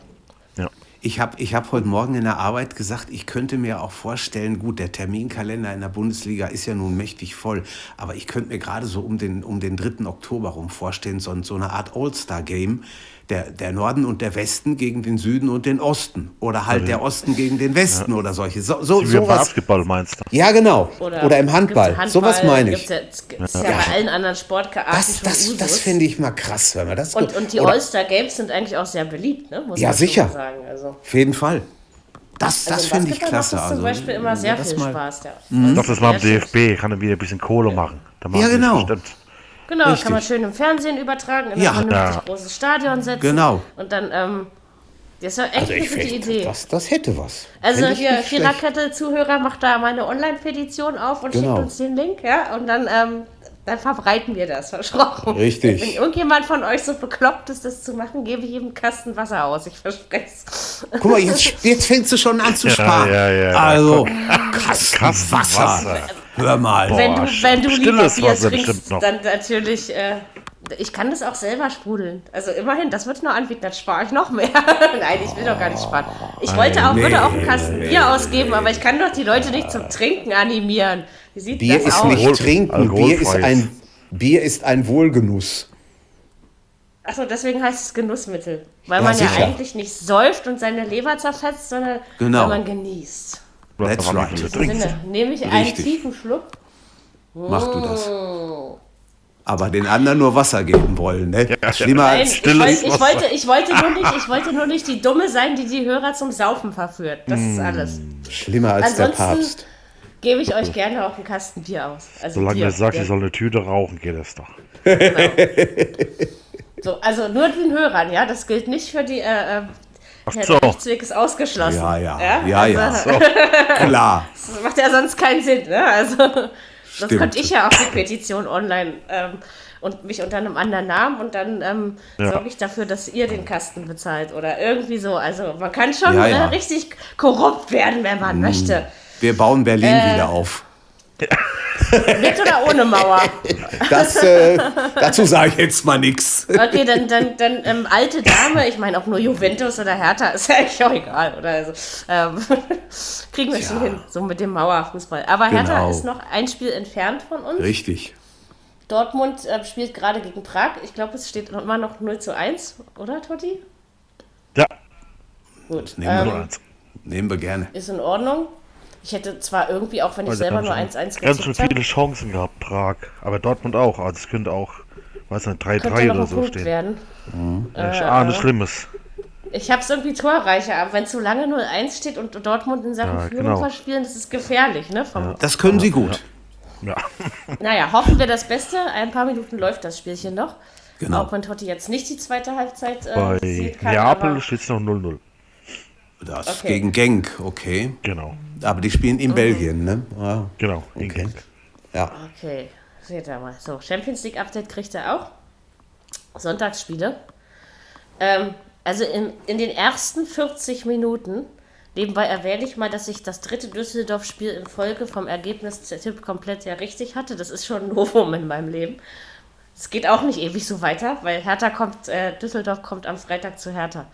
Ich habe ich hab heute Morgen in der Arbeit gesagt, ich könnte mir auch vorstellen, gut, der Terminkalender in der Bundesliga ist ja nun mächtig voll, aber ich könnte mir gerade so um den, um den 3. Oktober rum vorstellen, so, so eine Art All-Star-Game, der, der Norden und der Westen gegen den Süden und den Osten. Oder halt der Osten gegen den Westen oder solche. So, so, Wie im sowas. Basketball meinst du? Ja, genau. Oder, im Handball. gibt's Sowas meine ich. Gibt's ja, das gibt's ja, bei allen anderen Sportarten Das, das, das finde ich mal krass, wenn man das und, und die oder- All-Star Games sind eigentlich auch sehr beliebt, ne? muss Ja, sicher. sagen. Also, Auf jeden Fall. Das, das also im finde ich Basketball klasse. macht das zum also, Beispiel immer wenn sehr das viel mal- Spaß. Ja. Doch, das mal am schön. DFB, kann er wieder ein bisschen Kohle machen. Ja, genau. Bestimmt. Genau, Richtig. kann man schön im Fernsehen übertragen, in Ja. ein Ja. großes Stadion setzen. Genau. Und dann, ähm, das ist ja echt Also eine gute Idee. das, das hätte was. also hier. Viererkette-Zuhörer, macht da mal eine Online-Petition auf und Genau. schickt uns den Link, ja, und dann, ähm, dann verbreiten wir das, versprochen. Richtig. Wenn irgendjemand von euch so bekloppt ist, das zu machen, gebe ich ihm einen Kasten Wasser aus, ich verspreche es. Guck mal, jetzt, jetzt fängst du schon an zu sparen. ja, ja, ja. Also, Kasten, Kasten Wasser. Wasser. Hör mal. wenn du, wenn du lieber stilles Bier Wasser trinkst, bestimmt noch. dann natürlich, äh, ich kann das auch selber sprudeln. Also immerhin, das wird nur anbieten, dann spare ich noch mehr. Nein, ich will doch gar nicht sparen. Ich wollte auch, würde auch einen Kasten Bier ausgeben, aber ich kann doch die Leute nicht zum Trinken animieren. Wie sieht Bier das ist aus? nicht Alkohol- trinken, Bier ist, ein, Bier ist ein Wohlgenuss. Achso, deswegen heißt es Genussmittel. Weil Ja, man ja sicher. eigentlich nicht säuft und seine Leber zerfetzt, sondern Genau. weil man genießt. That's right. Sinne, nehme ich einen Richtig. tiefen Schluck. Mach du das. Aber den anderen nur Wasser geben wollen, ne? Schlimmer Nein, als ich, stilles wollte, ich, Wasser. wollte, ich, wollte nur nicht, ich wollte nur nicht die Dumme sein, die die Hörer zum Saufen verführt. Das Mm. ist alles. schlimmer als der Ansonsten- Papst. Gebe ich euch gerne auch einen Kasten Bier aus. Also Solange Bier, sagst, Bier. ich soll eine Tüte rauchen, geht das doch. so, also nur den Hörern, ja. Das gilt nicht für die. Äh, äh, Ach ja, so. der Rechtsweg ist ausgeschlossen. Ja, ja, ja, ja. Also, Klar. Das macht ja sonst keinen Sinn. Ne? Also, sonst Stimmt. könnte ich ja auch die Petition online ähm, und mich unter einem anderen Namen und dann ähm, Ja. sorge ich dafür, dass ihr den Kasten bezahlt oder irgendwie so. Also man kann schon Ja, ja. Äh, richtig korrupt werden, wenn man möchte. Wir bauen Berlin Äh. wieder auf. Mit oder ohne Mauer? Das, äh, dazu sage ich jetzt mal nichts. Okay, dann, dann, dann ähm, alte Dame, ich meine, ob nur Juventus oder Hertha, ist ja eigentlich auch egal. Oder also, ähm, kriegen wir schon Tja. hin, so mit dem Mauerfußball. Aber Hertha Genau. ist noch ein Spiel entfernt von uns. Richtig. Dortmund äh, spielt gerade gegen Prag. Ich glaube, es steht immer noch 0 zu 1, oder Totti? Ja, Gut. Nehmen, Ähm, wir, nehmen wir gerne. ist in Ordnung. Ich hätte zwar irgendwie, auch wenn ich also selber nur schön- 1-1 Ganz habe, viele Chancen gehabt, Prag. Aber Dortmund auch. Also es könnte auch, weiß nicht, 3-3 könnte noch oder ein so Punkt stehen. werden. Ich ahne Schlimmes. Ich habe es irgendwie torreicher, aber wenn es so lange 0-1 steht und Dortmund in Sachen Ja, Führung genau. verspielen, das ist gefährlich, ne? Vom, Das können Sie gut. Ja. Naja, hoffen wir das Beste. Ein paar Minuten läuft das Spielchen noch. Genau. Auch wenn Totti jetzt nicht die zweite Halbzeit äh, Bei kann. Neapel steht es noch 0-0. Das Okay. gegen Genk, okay. Genau, Aber die spielen Mhm. in Belgien, ne? Ah, genau. in okay. Genk. Ja. Okay, seht ihr mal. So, Champions League Update kriegt er auch. Sonntagsspiele. Ähm, also in, in den ersten 40 Minuten, nebenbei erwähne ich mal, dass ich das dritte Düsseldorf-Spiel in Folge vom Ergebnistipp komplett ja richtig hatte. Das ist schon ein Novum in meinem Leben. Es geht auch nicht ewig so weiter, weil Hertha kommt, äh, Düsseldorf kommt am Freitag zu Hertha.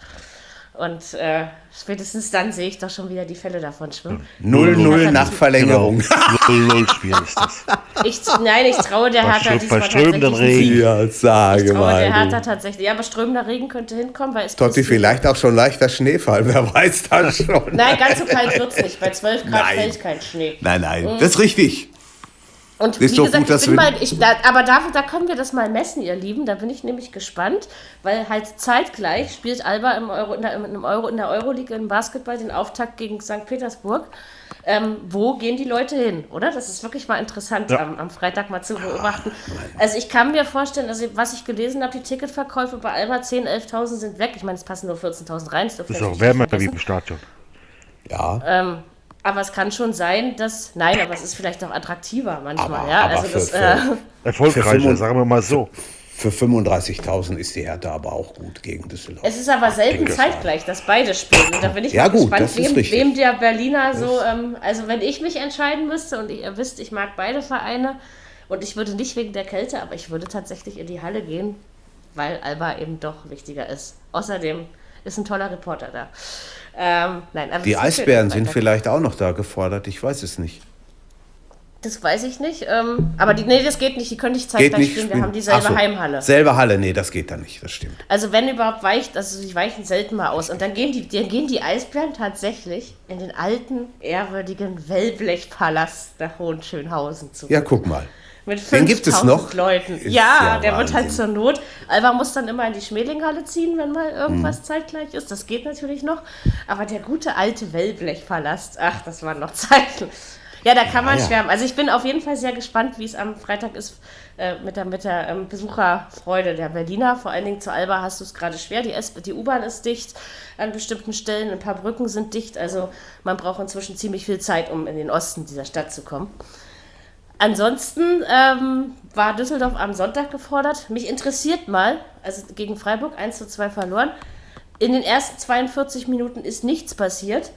Und äh, spätestens dann sehe ich doch schon wieder die Fälle davon schwimmen. 0-0 nach Genau. Verlängerung. 0-0-Spiel ist das. Ich, nein, ich traue der Bei Hertha diesmal tatsächlich. Regen. Ja, sage Ich traue der mal. Hertha du. tatsächlich. Ja, aber strömender Regen könnte hinkommen, weil es. Totti, vielleicht auch schon leichter Schneefall, wer weiß das schon. Nein, ganz so kalt wird es nicht. Bei 12 Grad Nein. fällt kein Schnee. Nein, nein, das ist richtig. Und Ist wie doch gesagt, gut, dass ich bin mal, ich, da, aber da, da können wir das mal messen, ihr Lieben. Da bin ich nämlich gespannt, weil halt zeitgleich spielt Alba im Euro, in, der, im Euro, in der Euroleague im Basketball den Auftakt gegen St. Petersburg. Ähm, wo gehen die Leute hin, oder? Das ist wirklich mal interessant Ja. am, am Freitag mal zu beobachten. Also ich kann mir vorstellen, also was ich gelesen habe, die Ticketverkäufe bei Alba 10.000, 11.000 sind weg. Ich meine, es passen nur 14.000 rein. Das Ist wir auch wärmer wie im Stadion. Ja, Ähm, aber es kann schon sein, dass. Nein, aber es ist vielleicht auch attraktiver manchmal, Aber- ja. aber also für- das, äh, Erfolgreicher, sagen wir mal so. für 35.000 ist die Hertha aber auch gut gegen Düsseldorf. es ist aber selten zeitgleich, dass beide spielen. Und da bin ich Ja, mal gut, gespannt, das ist wem, richtig. wem der Berliner so. Ähm, also, wenn ich mich entscheiden müsste und ihr wisst, ich mag beide Vereine und ich würde nicht wegen der Kälte, aber ich würde tatsächlich in die Halle gehen, weil Alba eben doch wichtiger ist. Außerdem ist ein toller Reporter da. Ähm, nein, Die Eisbären sind vielleicht auch noch da gefordert, ich weiß es nicht. Das weiß ich nicht. Ähm, aber die, nee, das geht nicht. Die können nicht zeitgleich nicht. spielen. Wir spielen. haben dieselbe so, Heimhalle. Selbe Halle, nee, das geht dann nicht, das stimmt. Also wenn überhaupt weicht, also die weichen selten mal aus. Und dann gehen die, dann gehen die Eisbären tatsächlich in den alten, ehrwürdigen Wellblechpalast nach Hohenschönhausen zu. Ja, guck mal. Mit den gibt es 5000 noch? Leuten. Ist ja, der wird halt Wahnsinn. zur Not. Alba muss dann immer in die Schmelinghalle ziehen, wenn mal irgendwas Mhm. zeitgleich ist. Das geht natürlich noch. Aber der gute alte Wellblechpalast, ach, das waren noch Zeiten. Ja, da kann man ja. schwärmen. Also ich bin auf jeden Fall sehr gespannt, wie es am Freitag ist äh, mit der, mit der ähm, Besucherfreude der Berliner. Vor allen Dingen zu Alba hast du es gerade schwer. Die, S die U-Bahn ist dicht an bestimmten Stellen, ein paar Brücken sind dicht. Also man braucht inzwischen ziemlich viel Zeit, um in den Osten dieser Stadt zu kommen. Ansonsten ähm, war Düsseldorf am Sonntag gefordert. Mich interessiert mal, also gegen Freiburg 1 zu 2 verloren. In den ersten 42 Minuten ist nichts passiert.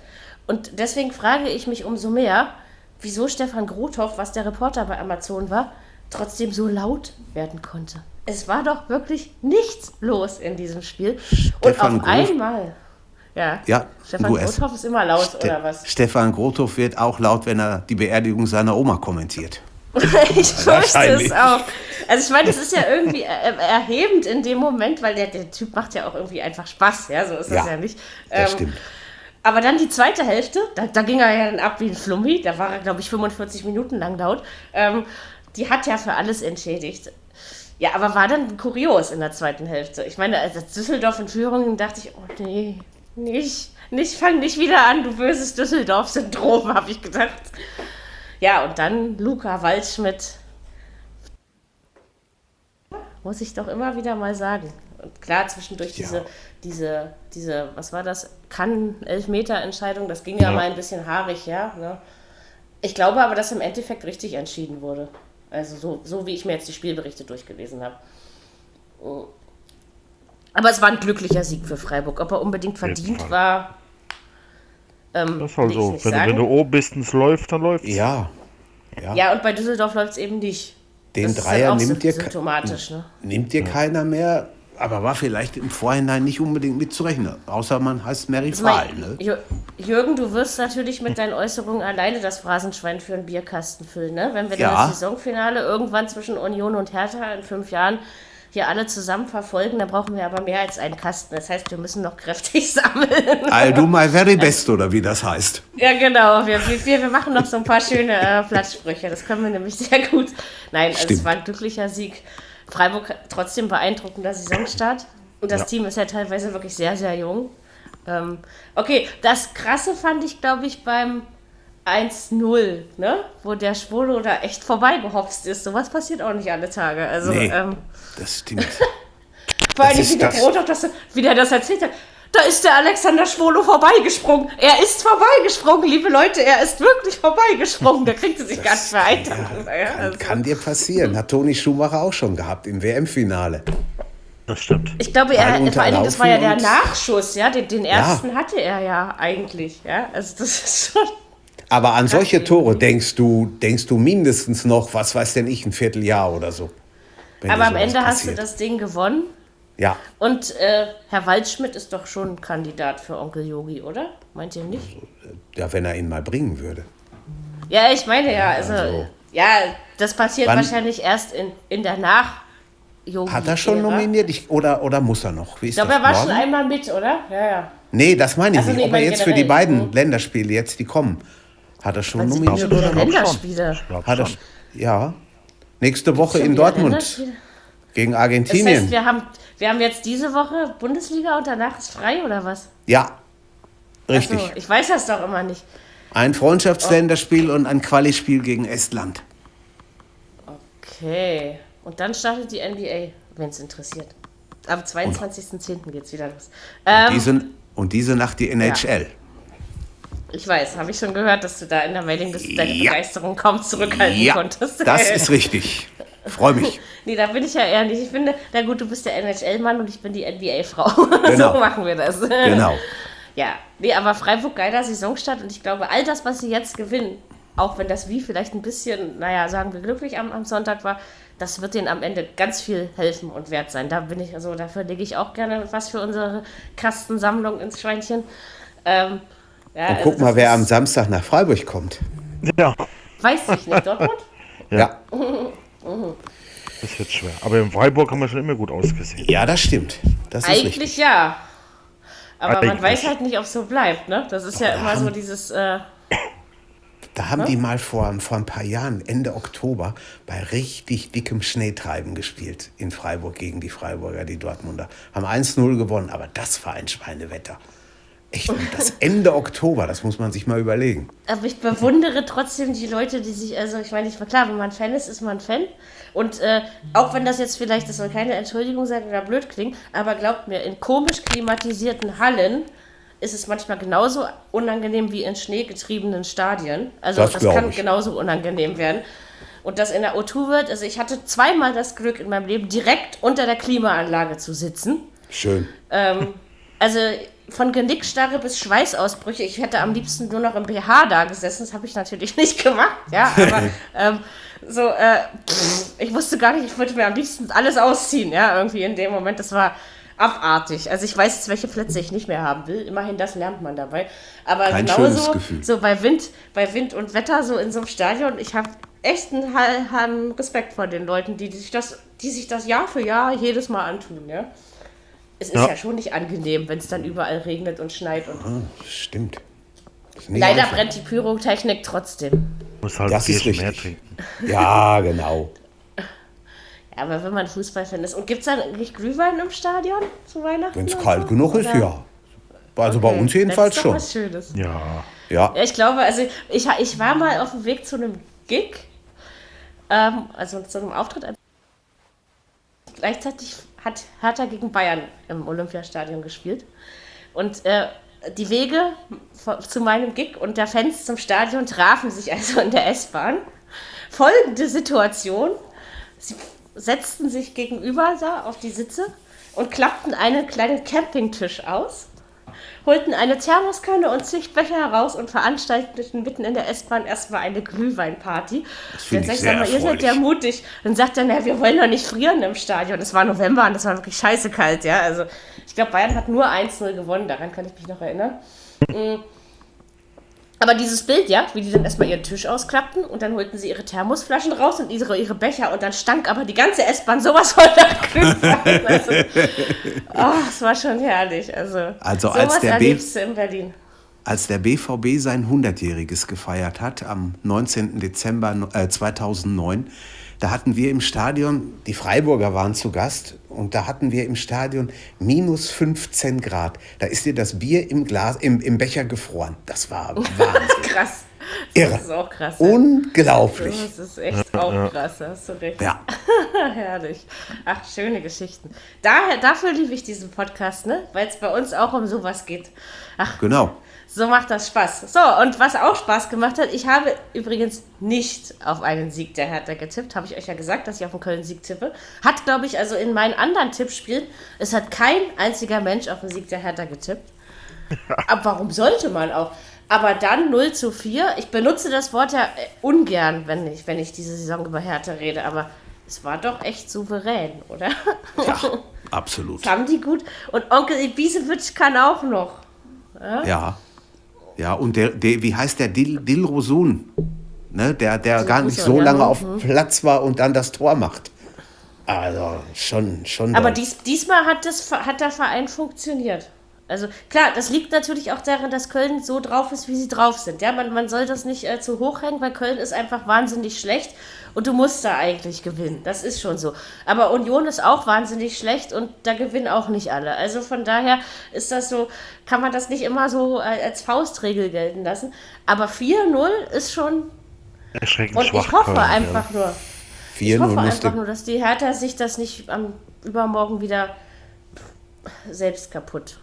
Und deswegen frage ich mich umso mehr, wieso Stefan Grothoff, was der Reporter bei Amazon war, trotzdem so laut werden konnte. Es war doch wirklich nichts los in diesem Spiel. Und Stefan auf Groth- einmal. Ja, Ja, Stefan du es. Grothoff ist immer laut, Ste oder was? Stefan Grothoff wird auch laut, wenn er die Beerdigung seiner Oma kommentiert. Ich fürchte es auch. Also ich meine, das ist ja irgendwie er erhebend in dem Moment, weil der, der Typ macht ja auch irgendwie einfach Spaß, ja, so ist das Ja, ja nicht. Das Ähm, stimmt. aber dann die zweite Hälfte, da, da ging er ja dann ab wie ein Flummi, da war er, glaube ich, 45 Minuten lang laut. Ähm, die hat ja für alles entschädigt. Ja, aber war dann kurios in der zweiten Hälfte. Ich meine, als Düsseldorf in Führung dachte ich, oh nee, nicht, nicht, fang nicht wieder an, du böses Düsseldorf-Syndrom, habe ich gedacht. Ja, und dann Luca Waldschmidt. Muss ich doch immer wieder mal sagen. Und klar, zwischendurch Ja. diese, diese, diese, was war das? Kann-Elfmeter-Entscheidung, das ging ja, Ja. mal ein bisschen haarig, ja. Ne? Ich glaube aber, dass im Endeffekt richtig entschieden wurde. Also so, so wie ich mir jetzt die Spielberichte durchgelesen habe. Aber es war ein glücklicher Sieg für Freiburg. Ob er unbedingt verdient war. Ähm, das ist halt so. Wenn, wenn, du oben bist und es läuft, dann läuft es. Ja. ja. Ja, und bei Düsseldorf läuft es eben nicht. Den das Dreier halt nimmt, dir, ne? nimmt dir keiner mehr aber war vielleicht im Vorhinein nicht unbedingt mitzurechnen. Außer man heißt Mary also Fahl. Ne? Jürgen, du wirst natürlich mit deinen Äußerungen alleine das Phrasenschwein für einen Bierkasten füllen. Ne? Wenn wir ja. das Saisonfinale irgendwann zwischen Union und Hertha in fünf Jahren hier alle zusammen verfolgen, dann brauchen wir aber mehr als einen Kasten. Das heißt, wir müssen noch kräftig sammeln. I'll do my very best, oder wie das heißt. Ja, genau. Wir, wir, wir machen noch so ein paar schöne äh, Platzsprüche. Das können wir nämlich sehr gut. Nein, also es war ein glücklicher Sieg. Freiburg trotzdem beeindruckender Saisonstart. Und das ja. Team ist ja teilweise wirklich sehr, sehr jung. Ähm, okay, das Krasse fand ich, glaube ich, beim 1-0, ne? Wo der Schwolo da echt vorbeigehopst ist. Sowas passiert auch nicht alle Tage. Also, nee, ähm, das stimmt. Vor allem, wie der Brot auch das, wie der das erzählt hat. Da ist der Alexander Schwolo vorbeigesprungen. Er ist vorbeigesprungen, liebe Leute. Er ist wirklich vorbeigesprungen. Da kriegt er sich das, ganz vereitert. Ja, kann, also. kann, dir passieren. Hat Toni Schumacher auch schon gehabt im WM-Finale. Das stimmt. Ich glaube, er, vor allen Dingen, das war ja der Nachschuss. Ja? Den, den ersten ja. hatte er ja eigentlich. Ja? Also das ist schon... Aber an solche Tore denkst du, denkst du mindestens noch, was weiß denn ich, ein Vierteljahr oder so. Aber am Ende passiert. hast du das Ding gewonnen ja. Und äh, Herr Waldschmidt ist doch schon ein Kandidat für Onkel Yogi, oder? Meint ihr nicht? Ja, wenn er ihn mal bringen würde. Ja, ich meine ja, also, also ja, das passiert wahrscheinlich erst in, in der Nach. Yogi Hat er schon nominiert ich, oder, oder muss er noch? ich glaube, er war morgen? schon einmal mit, oder? Ja, ja. Nee, das meine ich also, nicht. Nee, Ob er jetzt für die beiden. Länderspiele, jetzt die kommen, hat er schon nominiert oder noch? Länderspiele? Hat er, ja. Nächste Woche in Dortmund gegen Argentinien. Das heißt, wir haben wir haben jetzt diese Woche Bundesliga und danach ist frei oder was? Ja, richtig. So, ich weiß das doch immer nicht. Ein Freundschaftsländerspiel oh. und ein Quali-Spiel gegen Estland. Okay. Und dann startet die NBA, wenn es interessiert. Am 22.10. geht es wieder los. Ähm, und, diese, und, diese, Nacht die NHL. Ja. Ich weiß, habe ich schon gehört, dass du da in der Mailingliste deine ja. Begeisterung kaum zurückhalten ja, konntest. Das ist richtig. Freue mich. nee, da bin ich ja eher nicht. Ich finde, na gut, du bist der NHL-Mann und ich bin die NBA-Frau. Genau. so machen wir das. Genau. Ja, nee, aber Freiburg geiler Saisonstart und ich glaube, all das, was sie jetzt gewinnen, auch wenn das wie vielleicht ein bisschen, naja, sagen wir glücklich am, am Sonntag war, das wird denen am Ende ganz viel helfen und wert sein. Da bin ich, also dafür lege ich auch gerne was für unsere Kastensammlung ins Schweinchen. Ähm, ja, und guck also mal, wer am Samstag nach Freiburg kommt. Ja. Weiß ich nicht, Dortmund? ja. ja. Das wird schwer. Aber in Freiburg haben wir schon immer gut ausgesehen. Ja, das stimmt. Das Eigentlich richtig. ja. Aber Eigentlich. man weiß halt nicht, ob es so bleibt, ne? Das ist ja immer haben, so dieses. Äh, da haben ne? die mal vor, vor ein paar Jahren, Ende Oktober, bei richtig dickem Schneetreiben gespielt in Freiburg gegen die Freiburger, die Dortmunder. Haben 1-0 gewonnen, aber das war ein Schweinewetter. Echt, das Ende Oktober, das muss man sich mal überlegen. Aber ich bewundere trotzdem die Leute, die sich, also ich meine, ich war klar, wenn man Fan ist, ist man Fan. Und äh, auch wenn das jetzt vielleicht, das soll keine Entschuldigung sein oder blöd klingen, aber glaubt mir, in komisch klimatisierten Hallen ist es manchmal genauso unangenehm wie in schneegetriebenen Stadien. Also das, das kann ich. genauso unangenehm werden. Und das in der O2 wird, also ich hatte zweimal das Glück in meinem Leben, direkt unter der Klimaanlage zu sitzen. Schön. Ähm, also von Genickstarre bis Schweißausbrüche. Ich hätte am liebsten nur noch im BH da gesessen. Das habe ich natürlich nicht gemacht. Ja, aber ähm, so, äh, ich wusste gar nicht, ich wollte mir am liebsten alles ausziehen. Ja, irgendwie in dem Moment. Das war abartig. Also ich weiß jetzt, welche Plätze ich nicht mehr haben will. Immerhin, das lernt man dabei. Aber Kein genauso, so bei Wind, bei Wind und Wetter, so in so einem Stadion, ich habe echt einen, einen Respekt vor den Leuten, die, die, sich das, die sich das Jahr für Jahr jedes Mal antun. Ja es ist ja, ja schon nicht angenehm, wenn es dann überall regnet und schneit. Und ah, stimmt. Leider einfach. brennt die Pyrotechnik trotzdem. Muss halt das ist mehr trinken. Ja, genau. Ja, aber wenn man Fußballfan ist. Und gibt es da eigentlich Glühwein im Stadion zu Weihnachten? Wenn es kalt so? genug ist, ja. Also okay. bei uns jedenfalls schon. Was Schönes. Ja. ja. Ja, ich glaube, also ich, ich war mal auf dem Weg zu einem Gig, ähm, also zu einem Auftritt. Gleichzeitig hat Hertha gegen Bayern im Olympiastadion gespielt. Und äh, die Wege zu meinem Gig und der Fans zum Stadion trafen sich also in der S-Bahn. folgende Situation. Sie setzten sich gegenüber da auf die Sitze und klappten einen kleinen Campingtisch aus, holten eine Thermoskanne und zig Becher heraus und veranstalteten mitten in der S-Bahn erstmal eine Glühweinparty. Dann ich sag mal, ihr seid ja mutig. Dann sagt er, na, wir wollen doch nicht frieren im Stadion. Es war November und das war wirklich scheiße kalt, ja. Also ich glaube, Bayern hat nur 1-0 gewonnen, daran kann ich mich noch erinnern. Mm. Aber dieses Bild, ja, wie die dann erstmal ihren Tisch ausklappten und dann holten sie ihre Thermosflaschen raus und ihre, ihre Becher und dann stank aber die ganze S-Bahn sowas von nach Glühwein. Also, oh, es war schon herrlich. Also, Also als sowas der B- in Berlin. Als der BVB sein 100-jähriges gefeiert hat, am 19. Dezember äh, 2009, da hatten wir im Stadion, die Freiburger waren zu Gast, und da hatten wir im Stadion minus 15 Grad. Da ist dir das Bier im, Glas, im, im Becher gefroren. Das war Wahnsinn. Krass. Irre. Das ist auch krass. ja. Unglaublich. Das ist echt auch krass, hast du recht. Ja, Herrlich. Ach, schöne Geschichten. Daher, dafür liebe ich diesen Podcast, ne? Weil es bei uns auch um sowas geht. Ach, genau. So macht das Spaß. So, und was auch Spaß gemacht hat, ich habe übrigens nicht auf einen Sieg der Hertha getippt. Habe ich euch ja gesagt, dass ich auf einen Köln-Sieg tippe. Hat, glaube ich, also in meinen anderen Tippspielen, es hat kein einziger Mensch auf den Sieg der Hertha getippt. Aber warum sollte man auch? Aber dann 0 zu 4. Ich benutze das Wort ja äh, ungern, wenn ich, wenn ich diese Saison über Hertha rede, aber es war doch echt souverän, oder? Ja, absolut. Das haben die gut. Und Onkel Ibisevic kann auch noch. Ja. Ja, und der, der wie heißt der Dil, Dilrosun, ne? der, der gar nicht so ja. lange auf Platz war und dann das Tor macht. Also schon, schon. Aber dies, diesmal hat, das, hat der Verein funktioniert. Also klar, das liegt natürlich auch daran, dass Köln so drauf ist, wie sie drauf sind. Ja, man, man soll das nicht äh, zu hoch hängen, weil Köln ist einfach wahnsinnig schlecht und du musst da eigentlich gewinnen. Das ist schon so. Aber Union ist auch wahnsinnig schlecht und da gewinnen auch nicht alle. Also von daher ist das so, kann man das nicht immer so äh, als Faustregel gelten lassen. Aber 4-0 ist schon. Erschreckend Und schwach. ich hoffe Köln, ja. einfach nur. Ich 4-0 hoffe einfach nur, dass die Hertha sich das nicht am übermorgen wieder selbst kaputt.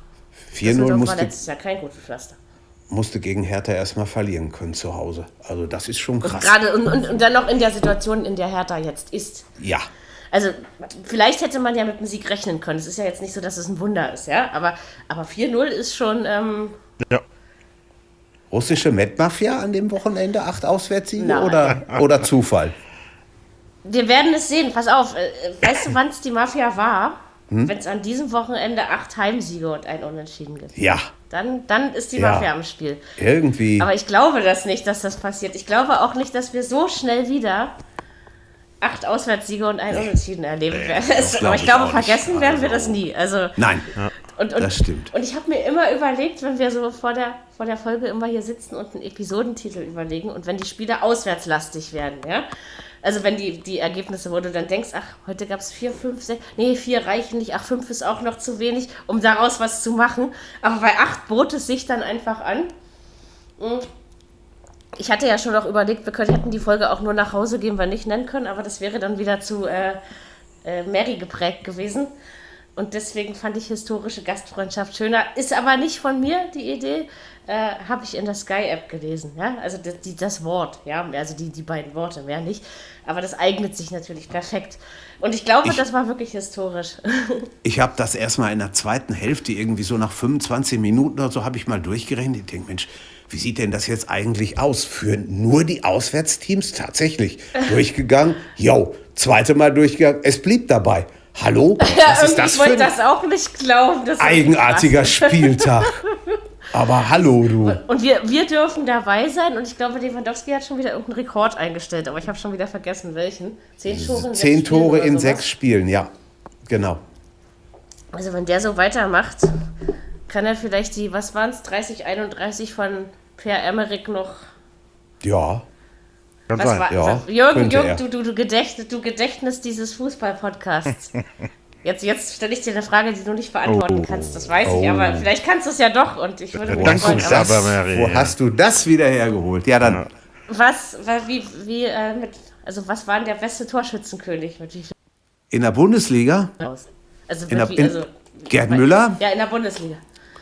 Das 4-0 war musste, letztes Jahr kein gutes Pflaster. musste gegen Hertha erstmal verlieren können zu Hause. Also das ist schon krass. Gerade und, und, und dann noch in der Situation, in der Hertha jetzt ist. Ja, Also vielleicht hätte man ja mit dem Sieg rechnen können. Es ist ja jetzt nicht so, dass es ein Wunder ist, ja. Aber, aber 4-0 ist schon. Ähm, Ja. russische Met-Mafia an dem Wochenende, acht Auswärtssiege oder, oder Zufall? wir werden es sehen. Pass auf, äh, äh, weißt du, wann es die Mafia war? Hm? Wenn es an diesem Wochenende acht Heimsiege und ein Unentschieden gibt. Ja, Dann, dann ist die Ja. Mafia am Spiel. irgendwie. Aber ich glaube das nicht, dass das passiert. Ich glaube auch nicht, dass wir so schnell wieder acht Auswärtssiege und ein Unentschieden erleben werden. das glaub Aber ich ich glaube, vergessen werden wir Also- das nie. Also, Nein, und, und, das stimmt. Und ich habe mir immer überlegt, wenn wir so vor der, vor der Folge immer hier sitzen und einen Episodentitel überlegen und wenn die Spiele auswärtslastig werden, ja. Also wenn die, die Ergebnisse, wo du dann denkst, ach, heute gab es vier, fünf, sechs, nee, vier reichen nicht, ach, fünf ist auch noch zu wenig, um daraus was zu machen. Aber bei acht bot es sich dann einfach an. Ich hatte ja schon noch überlegt, wir können, hätten die Folge auch nur nach Hause gehen, wir nicht nennen können, aber das wäre dann wieder zu äh, äh, Mary geprägt gewesen. Und deswegen fand ich historische Gastfreundschaft schöner. Ist aber nicht von mir die Idee. Äh, Habe ich in der Sky-App gelesen. Ja? Also das, die, das Wort, ja, also die, die beiden Worte, mehr nicht. Aber das eignet sich natürlich perfekt. Und ich glaube, Ich- das war wirklich historisch. Ich habe das erstmal in der zweiten Hälfte, irgendwie so nach 25 Minuten oder so, habe ich mal durchgerechnet. Ich denke, Mensch, wie sieht denn das jetzt eigentlich aus? Führen nur die Auswärtsteams tatsächlich durchgegangen? Jo, zweite Mal durchgegangen. Es blieb dabei. Hallo? Was ist das ich wollte das auch nicht glauben. Eigenartiger. Spieltag? Aber hallo, du. Und wir, wir dürfen dabei sein. Und ich glaube, Lewandowski hat schon wieder irgendeinen Rekord eingestellt. Aber ich habe schon wieder vergessen, welchen. Zehn Tore in Zehn sechs Spielen Tore oder in sechs Spielen, ja. Genau. Also wenn der so weitermacht, kann er vielleicht die, was waren es, 30, 31 von Per Emmerich noch. Ja. Kann Was sein. war, ja, was- Jürgen. Jürgen du, du, du, Gedächtnis, du Gedächtnis dieses Fußball-Podcasts. Jetzt, jetzt stelle ich dir eine Frage, die du nicht beantworten Oh. kannst. Das weiß Oh. ich, aber vielleicht kannst du es ja doch. Und ich würde mich freuen. Mary. Wo hast du das wieder hergeholt? Ja, dann was, wa- wie, wie, äh, mit, also was war denn der beste Torschützenkönig? Mit wie viel in der Bundesliga. Also, In der- wie, in- also Gerd Müller? Ja, in der Bundesliga.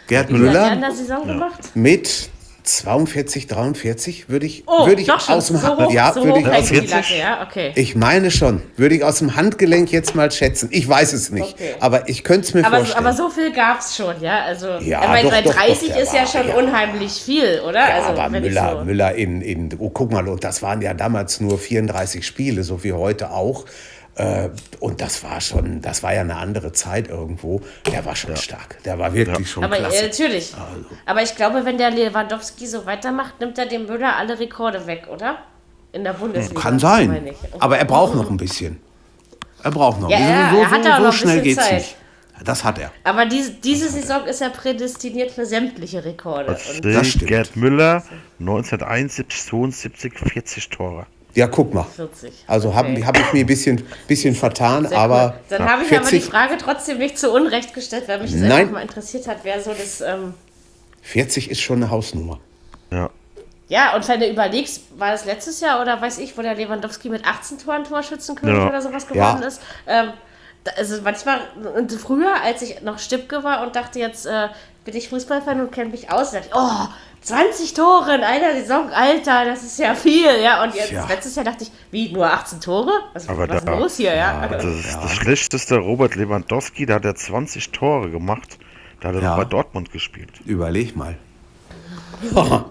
Gerd der in Müller der Saison gemacht? mit 42, 43 würde ich, Oh, würde ich doch schon. aus dem so hoch, ja, so würde ich hängt aus, die 40? Latte, ja, okay. ich meine schon, würde ich aus dem Handgelenk jetzt mal schätzen. Ich weiß es nicht, Okay. aber ich könnte es mir aber, vorstellen. aber so viel gab es schon, ja. Also, Ja, meine, doch, bei doch, doch, 30 der ist ja war, schon ja. unheimlich viel, oder? ja, also, aber Müller, so, Müller in, in, oh, guck mal, und das waren ja damals nur 34 Spiele, so wie heute auch. Äh, Und das war schon, das war ja eine andere Zeit irgendwo. Der war schon stark. Der war wirklich schon Aber klasse. äh, natürlich. Aber ich glaube, wenn der Lewandowski so weitermacht, nimmt er dem Müller alle Rekorde weg, oder? In der Bundesliga. Kann sein. Aber er braucht noch ein bisschen. Er braucht noch. Ja, ja, so, er hat so, auch so noch ein schnell geht's Zeit. nicht. Das hat er. Aber diese, diese Saison ist er prädestiniert für sämtliche Rekorde. Das sehe stimmt. Gerd Müller, 1971, 72, 40 Tore. Ja, guck mal. 40. Also habe Okay. hab ich mir ein bisschen, bisschen vertan, Sehr aber cool. Dann habe ich aber die 40, Frage trotzdem nicht zu Unrecht gestellt, weil mich das Nein. einfach mal interessiert hat, wer so das. Ähm, 40 ist schon eine Hausnummer. Ja. ja, und wenn du überlegst, war das letztes Jahr oder weiß ich, wo der Lewandowski mit 18 Toren Torschützenkönig Ja. oder sowas Ja. geworden ist? Ähm, also manchmal, und früher, als ich noch Stipke war und dachte, jetzt äh, bin ich Fußballfan und kenne mich aus, dachte ich, oh, 20 Tore in einer Saison, Alter, das ist ja viel. Ja, und jetzt Ja. letztes Jahr dachte ich, wie, nur 18 Tore? Was, Aber was ist da- denn los hier? Ja, Das ist das schlechteste Robert Lewandowski, da hat er 20 Tore gemacht. Da hat er Ja. noch bei Dortmund gespielt. Überleg mal.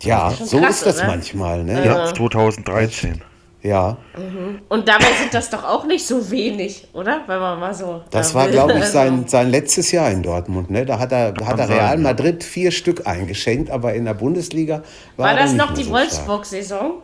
ja, so krass, ist das oder? manchmal. Ne? Ja, 2013. Ja, Und dabei sind das doch auch nicht so wenig, oder? Wenn man mal so. das da war, glaube ich, sein, sein letztes Jahr in Dortmund. Ne? Da hat er, da hat er sein, Real ja. Madrid vier Stück eingeschenkt, aber in der Bundesliga war, War er das nicht noch die so. Wolfsburg-Saison?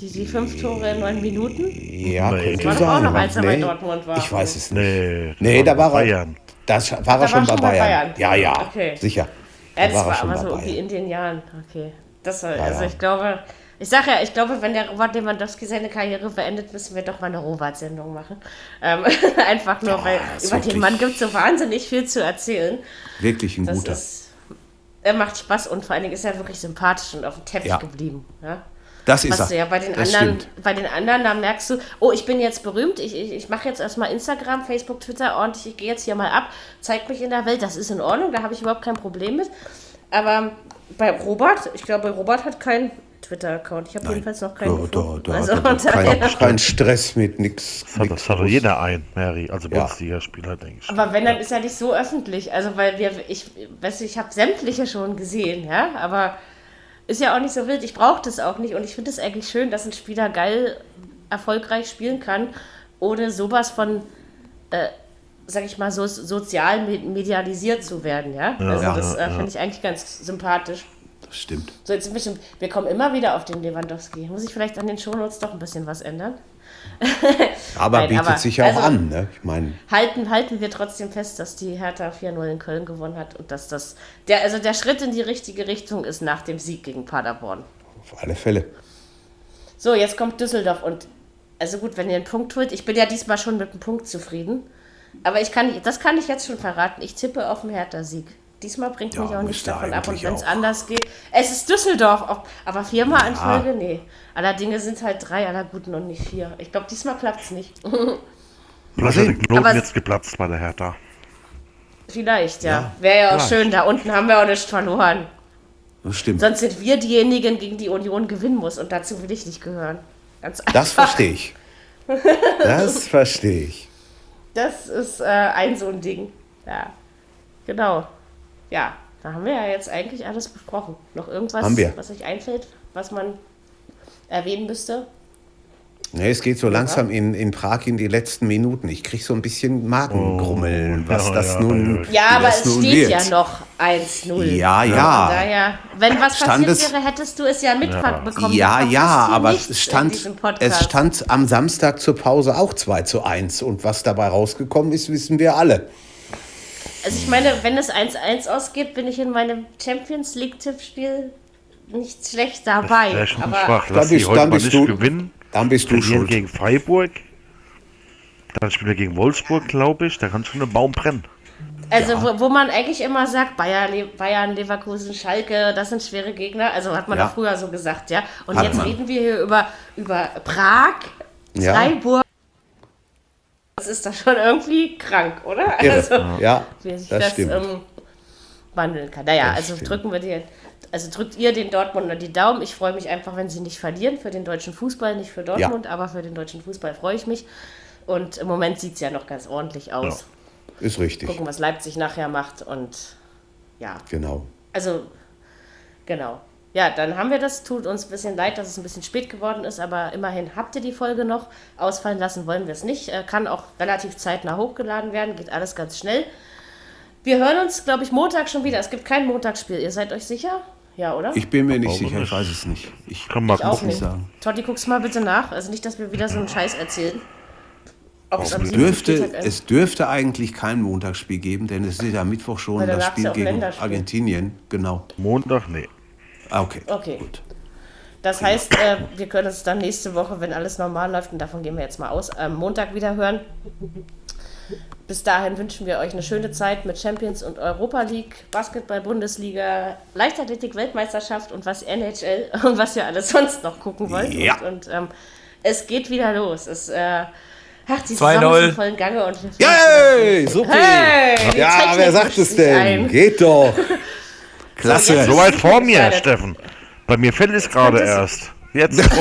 Die, die fünf Tore in neun Minuten? Ja, Nee. könnte War doch auch sein. noch, als er bei Nee, Dortmund war. Ich weiß es nicht. Nee, Nee, da war er. Bayern. Das war er Da schon war bei schon bei Bayern. Bayern. Ja, ja, Okay. sicher. Ja, Da das war er war schon aber bei so irgendwie Bayern. in den Jahren. Okay. Das war, also ja. ich glaube, ich sage ja, ich glaube, wenn der Robert Lewandowski seine Karriere beendet, müssen wir doch mal eine Robert-Sendung machen. Ähm, einfach nur, weil ist über den Mann gibt es so wahnsinnig viel zu erzählen. Wirklich ein Das guter. ist, er macht Spaß und vor allen Dingen ist er wirklich sympathisch und auf dem Teppich Ja. geblieben. Ja? Das ist Was er. ja bei den das anderen, stimmt. bei den anderen, da merkst du, oh, ich bin jetzt berühmt, ich, ich, ich mache jetzt erstmal Instagram, Facebook, Twitter ordentlich, ich gehe jetzt hier mal ab, zeig mich in der Welt, das ist in Ordnung, da habe ich überhaupt kein Problem mit. Aber bei Robert, ich glaube, Robert hat keinen Twitter-Account. Ich habe jedenfalls noch keinen. Da, da, also, da, kein, kein Stress mit nix. Das hat, das doch jeder ein, Mary. Also Ja. Bundesligaspieler, denke ich. aber wenn, dann ist er nicht so öffentlich. Also, weil wir, ich, weißt du, ich habe sämtliche schon gesehen, ja, aber ist ja auch nicht so wild. Ich brauche das auch nicht und ich finde es eigentlich schön, dass ein Spieler geil erfolgreich spielen kann, ohne sowas von, äh, sag ich mal, so sozial me- medialisiert zu werden, ja. also, Ja, das ja, äh, finde ich eigentlich ganz sympathisch. Stimmt. So, jetzt ein bisschen, wir kommen immer wieder auf den Lewandowski. Muss ich vielleicht an den Shownotes doch ein bisschen was ändern? Aber Nein, bietet aber- sich ja auch also- an. Ne? Ich meine, halten, halten wir trotzdem fest, dass die Hertha 4-0 in Köln gewonnen hat und dass das der, also der Schritt in die richtige Richtung ist nach dem Sieg gegen Paderborn. auf alle Fälle. So, jetzt kommt Düsseldorf und also gut, wenn ihr einen Punkt holt, ich bin ja diesmal schon mit einem Punkt zufrieden, aber ich kann, das kann ich jetzt schon verraten, ich tippe auf den Hertha-Sieg. Diesmal bringt Ja, mich auch nichts müsste davon ab und wenn es anders geht, es ist Düsseldorf, aber viermal in Folge, nee. Aller Dinge sind halt drei aller guten und nicht vier. Ich glaube, diesmal klappt es nicht. Der sehen. Knoten jetzt geplatzt bei der Hertha. Vielleicht, ja. Ja, Wäre ja auch schön, da unten haben wir auch nicht verloren. Das stimmt. Sonst sind wir diejenigen, gegen die Union gewinnen muss. Und dazu will ich nicht gehören. Ganz einfach. Das verstehe ich. Das verstehe ich. Das ist äh, ein so ein Ding. Ja. Genau. Ja, da haben wir ja jetzt eigentlich alles besprochen. Noch irgendwas, Haben wir. was euch einfällt, was man erwähnen müsste? Ne, es geht so langsam in, in Prag in die letzten Minuten. Ich kriege so ein bisschen Magengrummeln, Oh, was ja, das ja, nun. Ja, aber es nun steht wird. ja noch 1-0. Ja, Von ja. daher, wenn was Stand passiert es- wäre, hättest du es ja mitbekommen. Ja, ja, aber es stand, es stand am Samstag zur Pause auch 2 zu 1. Und was dabei rausgekommen ist, wissen wir alle. Also ich meine, wenn es 1-1 ausgeht, bin ich in meinem Champions League-Tippspiel nicht schlecht dabei. Wäre schon aber schwach. Dann Lass sie bist- heute dann mal nicht du- gewinnen. Dann bist du Verlieren schuld. gegen Freiburg. Dann spielen wir gegen Wolfsburg, glaube ich. Da kann schon ein Baum brennen. also wo, wo man eigentlich immer sagt, Bayern, Le Bayern, Leverkusen, Schalke, das sind schwere Gegner. Also hat man Ja. doch früher so gesagt, ja. Und Hat jetzt man. reden wir hier über, über Prag, Ja. Freiburg. Das ist doch schon irgendwie krank, oder? Also, ja, wie sich das das, stimmt. ähm, wandeln kann. Naja, Das also stimmt. drücken wir dir, also drückt ihr den Dortmunder die Daumen. Ich freue mich einfach, wenn sie nicht verlieren für den deutschen Fußball, nicht für Dortmund, aber für den deutschen Fußball freue ich mich. Und im Moment sieht es ja noch ganz ordentlich aus. Ist richtig. Gucken, was Leipzig nachher macht und ja, Genau. also genau. Ja, dann haben wir das. Tut uns ein bisschen leid, dass es ein bisschen spät geworden ist, aber immerhin habt ihr die Folge noch. Ausfallen lassen wollen wir es nicht. Äh, Kann auch relativ zeitnah hochgeladen werden. Geht alles ganz schnell. Wir hören uns, glaube ich, Montag schon wieder. Es gibt kein Montagsspiel. Ihr seid euch sicher? Ja, oder? Ich bin mir nicht sicher, ich weiß es nicht. Ich Kann auch gucken. nicht. sagen. Totti, guckst mal bitte nach. Also nicht, dass wir wieder so einen Scheiß erzählen. Es dürfte, es dürfte eigentlich kein Montagsspiel geben, denn es ist ja Mittwoch schon das Spiel gegen. Argentinien. Genau. Montag, nee. Ah, okay. Okay. Gut. Das heißt, äh, wir können uns dann nächste Woche, wenn alles normal läuft, und davon gehen wir jetzt mal aus, am Montag wieder hören. Bis dahin wünschen wir euch eine schöne Zeit mit Champions und Europa League, Basketball-Bundesliga, Leichtathletik-Weltmeisterschaft und was NHL und was ihr alles sonst noch gucken wollt. Ja. Und, und ähm, es geht wieder los. Es, äh, ach, die 2-0. Saison ist vollen Gange. Und Yay! Super! Hey, ja, wer sagt es denn? ein. Geht doch! Klasse! So weit vor mir, Leider. Steffen. Bei mir fällt es gerade erst. Jetzt. Jetzt,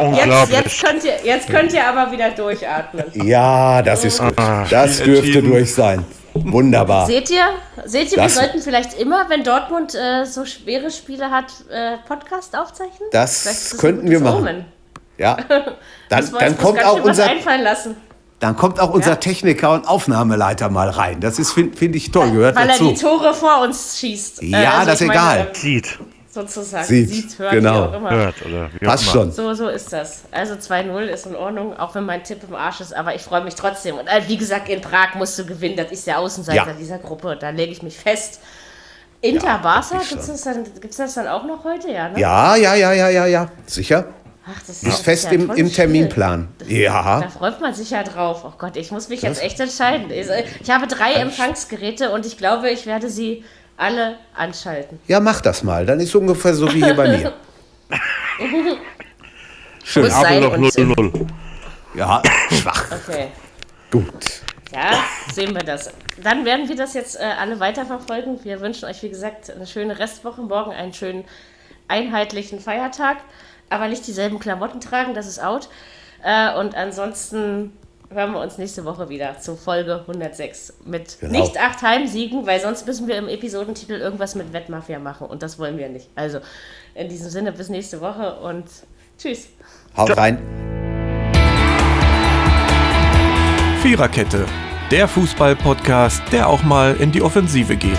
Unglaublich. jetzt, könnt ihr, jetzt könnt ihr aber wieder durchatmen. ja, das ist gut. Ah, Das dürfte durch sein. Wunderbar. Seht ihr, seht ihr, Das- wir sollten vielleicht immer, wenn Dortmund äh, so schwere Spiele hat, äh, Podcast aufzeichnen? Das könnten wir machen. Omen. Ja. Dann, dann, kommt auch unser, einfallen lassen, dann kommt auch unser Ja. Techniker und Aufnahmeleiter mal rein. Das ist, finde find ich toll, gehört weil er dazu. die Tore vor uns schießt. Äh, Ja, das ich ist egal. ähm, Sieht, sozusagen. Sieht, Sieht, hört, genau. wie auch immer. hört oder wie Passt auch immer. schon. So, so ist das. Also 2-0 ist in Ordnung, auch wenn mein Tipp im Arsch ist, aber ich freue mich trotzdem. Und äh, wie gesagt, in Prag musst du gewinnen, das ist der Außenseiter Ja. dieser Gruppe, da lege ich mich fest. Inter Barca, ich gibt es das, dann- gibt's das dann auch noch heute? Ja, ne? Ja, ja, ja, ja, ja, ja. Sicher? Ach, das Ist das fest ja im, im. Terminplan. Da Ja. freut man sich ja drauf. Oh Gott, ich muss mich jetzt echt entscheiden. Ich habe drei Empfangsgeräte und ich glaube, ich werde sie alle anschalten. Ja, mach das mal. Dann ist es ungefähr so wie hier bei mir. Schön. Muss sein Aber noch 0-0. Ja, schwach. Okay. Gut. Ja, sehen wir das. Dann werden wir das jetzt äh, alle weiterverfolgen. Wir wünschen euch, wie gesagt, eine schöne Restwoche. Morgen einen schönen einheitlichen Feiertag. Aber nicht dieselben Klamotten tragen, das ist out. Äh, und ansonsten hören wir uns nächste Woche wieder zu Folge 106 mit Genau. nicht acht Heimsiegen, weil sonst müssen wir im Episodentitel irgendwas mit Wettmafia machen und das wollen wir nicht. Also in diesem Sinne bis nächste Woche und tschüss. Haut rein. Viererkette, der Fußball-Podcast, der auch mal in die Offensive geht.